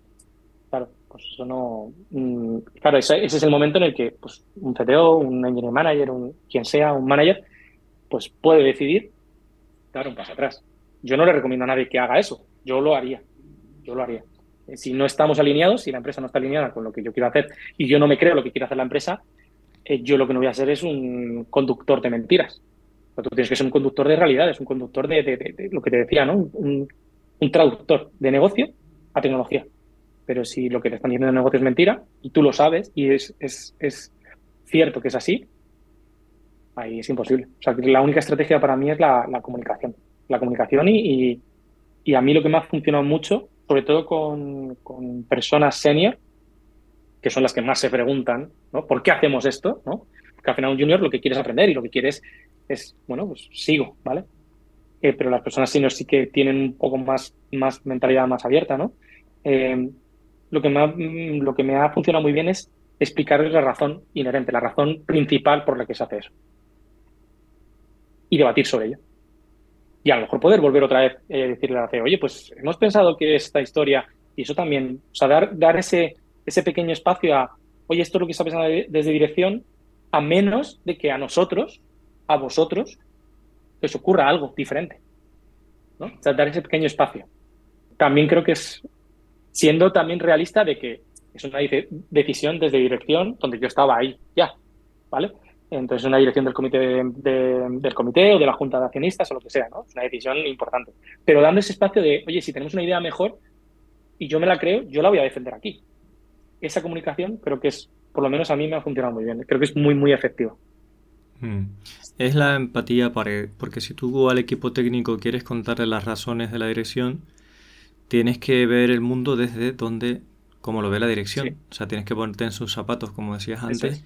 Claro, pues eso no. Mm, claro, ese, es el momento en el que pues, un CTO, un engineering manager, un, quien sea, un manager, pues puede decidir dar un paso atrás. Yo no le recomiendo a nadie que haga eso. Yo lo haría. Yo lo haría. Si no estamos alineados, si la empresa no está alineada con lo que yo quiero hacer y yo no me creo lo que quiere hacer la empresa, eh, yo lo que no voy a hacer es un conductor de mentiras. Tú tienes que ser un conductor de realidades, un conductor de, lo que te decía, ¿no? Un, traductor de negocio a tecnología. Pero si lo que te están diciendo de negocio es mentira y tú lo sabes y es, es, cierto que es así, ahí es imposible. O sea, la única estrategia para mí es la, comunicación. La comunicación y, a mí lo que me ha funcionado mucho, sobre todo con, con personas senior, que son las que más se preguntan, ¿no? ¿Por qué hacemos esto? ¿no? Porque al final un junior lo que quiere es aprender y lo que quiere es, bueno, pues sigo, ¿vale? Eh, pero las personas senior sí que tienen un poco más, más mentalidad más abierta, ¿no? Eh, lo, que me ha, lo que me ha funcionado muy bien es explicarles la razón inherente, la razón principal por la que se hace eso. Y debatir sobre ello. Y a lo mejor poder volver otra vez y eh, decirle a la oye, pues hemos pensado que esta historia, y eso también, o sea, dar, dar ese, ese pequeño espacio a, oye, esto es lo que está pensando desde dirección, a menos de que a nosotros, a vosotros, os ocurra algo diferente. ¿no? O sea, dar ese pequeño espacio. También creo que es siendo también realista de que es una decisión desde dirección donde yo estaba ahí ya, ¿vale? Entonces, una dirección del comité, del comité o de la junta de accionistas o lo que sea, ¿no? Es una decisión importante. Pero dando ese espacio de, oye, si tenemos una idea mejor y yo me la creo, yo la voy a defender aquí esa comunicación creo que es, por lo menos a mí me ha funcionado muy bien. Creo que es muy, muy efectivo. Mm. Es la empatía, para, porque si tú al equipo técnico quieres contarle las razones de la dirección, tienes que ver el mundo desde donde, como lo ve la dirección. O sea, tienes que ponerte en sus zapatos, como decías antes,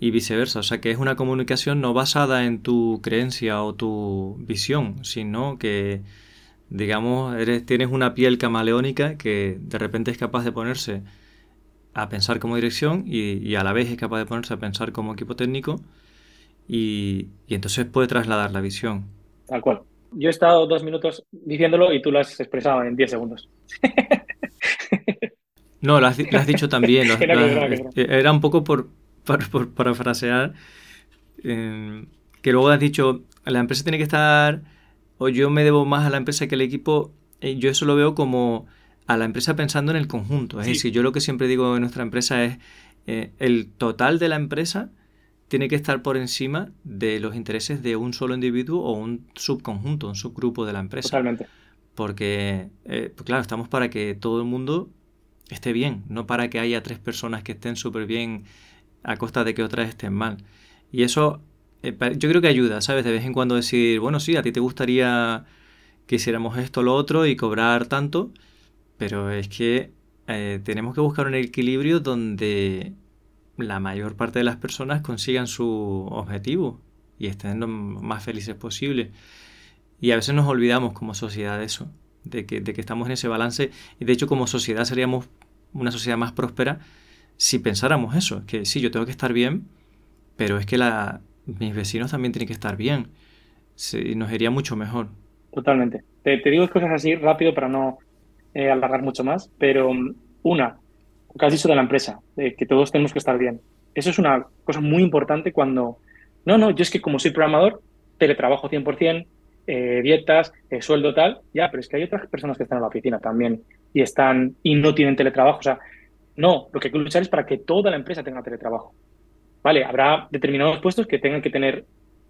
y viceversa. O sea, que es una comunicación no basada en tu creencia o tu visión, sino que, digamos, eres, tienes una piel camaleónica que de repente es capaz de ponerse a pensar como dirección y, a la vez es capaz de ponerse a pensar como equipo técnico y, entonces puede trasladar la visión. Tal cual. Yo he estado dos minutos diciéndolo y tú lo has expresado en diez segundos. No, lo has, dicho también. era un poco por, por, parafrasear, eh, que luego has dicho, la empresa tiene que estar, o yo me debo más a la empresa que al equipo. Eh, yo eso lo veo como a la empresa pensando en el conjunto. Es decir, yo lo que siempre digo en nuestra empresa es eh, el total de la empresa tiene que estar por encima de los intereses de un solo individuo o un subconjunto, un subgrupo de la empresa. Totalmente. Porque, eh, pues claro, estamos para que todo el mundo esté bien, no para que haya tres personas que estén súper bien a costa de que otras estén mal. Y eso eh, yo creo que ayuda, ¿sabes? De vez en cuando decir, bueno, sí, a ti te gustaría que hiciéramos esto o lo otro y cobrar tanto, pero es que eh, tenemos que buscar un equilibrio donde la mayor parte de las personas consigan su objetivo y estén lo más felices posible. Y a veces nos olvidamos como sociedad de eso, de que, de que estamos en ese balance. Y de hecho como sociedad seríamos una sociedad más próspera si pensáramos eso, que sí, yo tengo que estar bien, pero es que la, mis vecinos también tienen que estar bien. Nos iría mucho mejor. Totalmente. Te, digo cosas así rápido para no, eh, alargar mucho más, pero mm, una, que has dicho de la empresa, de que todos tenemos que estar bien. Eso es una cosa muy importante cuando, no, no, yo es que como soy programador, teletrabajo 100%, eh, dietas, eh, sueldo tal, ya, pero es que hay otras personas que están en la oficina también y están y no tienen teletrabajo. O sea, no, lo que hay que luchar es para que toda la empresa tenga teletrabajo. Vale, habrá determinados puestos que tengan que tener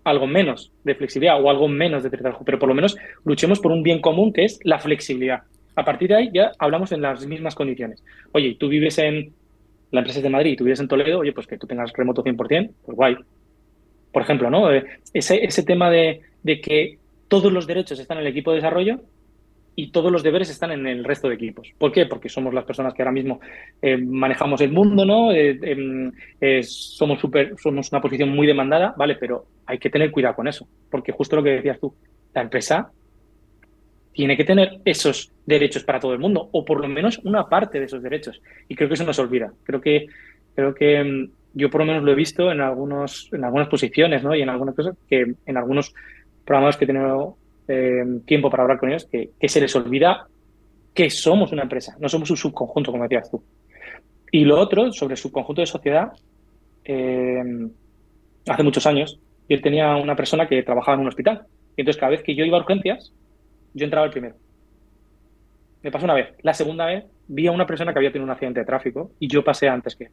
algo menos de flexibilidad o algo menos de trabajo, pero por lo menos luchemos por un bien común que es la flexibilidad. A partir de ahí ya hablamos en las mismas condiciones. Oye, tú vives en la empresa de Madrid y tú vives en Toledo, oye, pues que tú tengas remoto 100%, pues guay. Por ejemplo, ¿no? Eh, ese, ese tema de, de que todos los derechos están en el equipo de desarrollo y todos los deberes están en el resto de equipos. ¿Por qué? Porque somos las personas que ahora mismo eh, manejamos el mundo, ¿no? Eh, em, somos, super, somos una posición muy demandada, ¿vale? Pero hay que tener cuidado con eso, porque justo lo que decías tú, la empresa tiene que tener esos derechos para todo el mundo, o por lo menos una parte de esos derechos. Y creo que eso nos olvida. Creo que, creo que em, yo por lo menos lo he visto en, algunos, en algunas posiciones, ¿no? Y en algunas cosas que en algunos programas que he tenido em, tiempo para hablar con ellos, que, se les olvida que somos una empresa, no somos un subconjunto, como decías tú. Y lo otro, sobre el subconjunto de sociedad, em, hace muchos años, yo tenía una persona que trabajaba en un hospital. Y entonces cada vez que yo iba a urgencias, yo entraba el primero. Me pasó una vez. La segunda vez vi a una persona que había tenido un accidente de tráfico y yo pasé antes que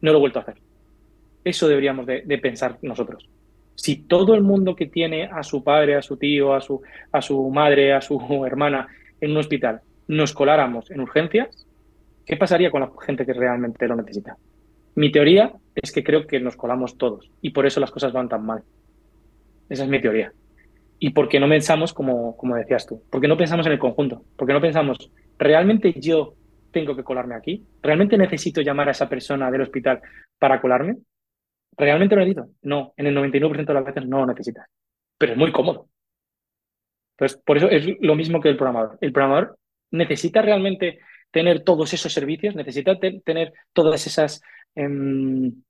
No lo he vuelto a hacer. Eso deberíamos de, pensar nosotros. Si todo el mundo que tiene a su padre, a su tío, a su, a su madre, a su hermana en un hospital, nos coláramos en urgencias, ¿qué pasaría con la gente que realmente lo necesita? Mi teoría es que creo que nos colamos todos y por eso las cosas van tan mal. Esa es mi teoría y porque no pensamos como, como decías tú, porque no pensamos en el conjunto, porque no pensamos, ¿realmente yo tengo que colarme aquí? ¿Realmente necesito llamar a esa persona del hospital para colarme? ¿Realmente lo necesito? No, en el 99% de las veces no lo necesitas, pero es muy cómodo. Entonces, por eso es lo mismo que el programador. El programador necesita realmente tener todos esos servicios, necesita tener todas esas em,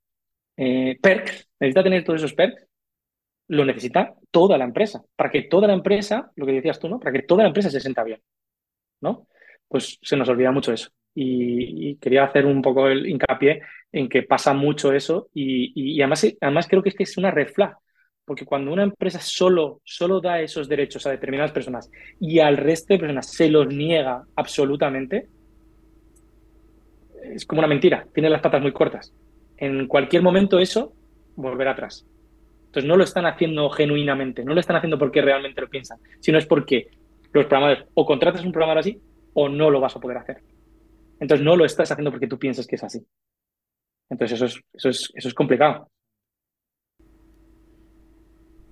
eh, perks, necesita tener todos esos perks lo necesita toda la empresa, para que toda la empresa, lo que decías tú, ¿no? Para que toda la empresa se sienta bien, ¿no? Pues se nos olvida mucho eso. Y, quería hacer un poco el hincapié en que pasa mucho eso y, además, además creo que es que es una red porque cuando una empresa solo, solo da esos derechos a determinadas personas y al resto de personas se los niega absolutamente, es como una mentira, tiene las patas muy cortas. En cualquier momento eso volverá atrás. Entonces no lo están haciendo genuinamente, no lo están haciendo porque realmente lo piensan, sino es porque los programadores o contratas un programador así o no lo vas a poder hacer. Entonces no lo estás haciendo porque tú piensas que es así. Entonces eso es, eso es, eso es complicado.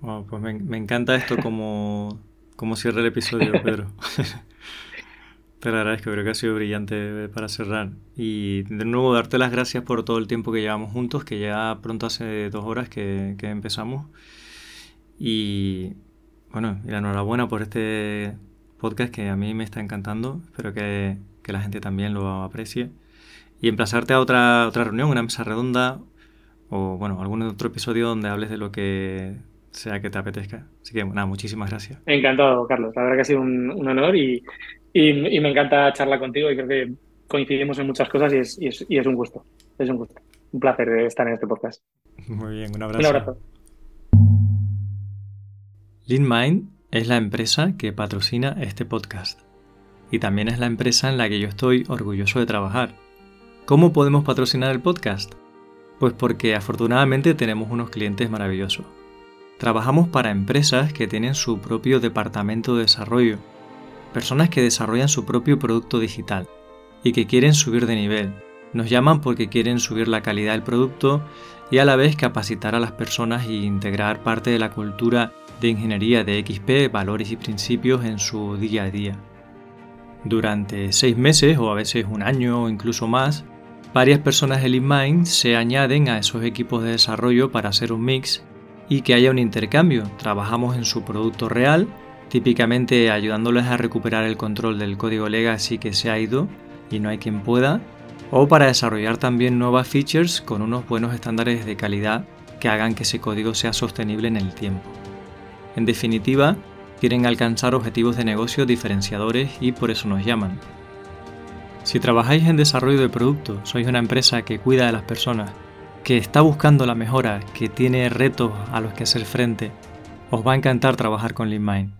pues me, encanta esto como, como cierra el episodio, Pedro. Te lo agradezco, creo que ha sido brillante para cerrar. Y de nuevo darte las gracias por todo el tiempo que llevamos juntos, que ya pronto hace dos horas que, empezamos. Y bueno, y la enhorabuena por este podcast que a mí me está encantando. Espero que, la gente también lo aprecie. Y emplazarte a otra, otra reunión, una mesa redonda o bueno, algún otro episodio donde hables de lo que sea que te apetezca. Así que nada, muchísimas gracias. Encantado, Carlos. La verdad que ha sido un, un honor y, y, me encanta charlar contigo y creo que coincidimos en muchas cosas y es, y es, un gusto. Es un gusto. Un placer estar en este podcast. Muy bien, un abrazo. Un abrazo. LeanMind es la empresa que patrocina este podcast. Y también es la empresa en la que yo estoy orgulloso de trabajar. ¿Cómo podemos patrocinar el podcast? Pues porque afortunadamente tenemos unos clientes maravillosos. Trabajamos para empresas que tienen su propio departamento de desarrollo personas que desarrollan su propio producto digital y que quieren subir de nivel. Nos llaman porque quieren subir la calidad del producto y a la vez capacitar a las personas e integrar parte de la cultura de ingeniería de XP, valores y principios en su día a día. Durante seis meses o a veces un año o incluso más, varias personas de LeanMind se añaden a esos equipos de desarrollo para hacer un mix y que haya un intercambio. Trabajamos en su producto real típicamente ayudándoles a recuperar el control del código legacy que se ha ido y no hay quien pueda, o para desarrollar también nuevas features con unos buenos estándares de calidad que hagan que ese código sea sostenible en el tiempo. En definitiva, quieren alcanzar objetivos de negocio diferenciadores y por eso nos llaman. Si trabajáis en desarrollo de producto, sois una empresa que cuida de las personas, que está buscando la mejora, que tiene retos a los que hacer frente, os va a encantar trabajar con LeanMind.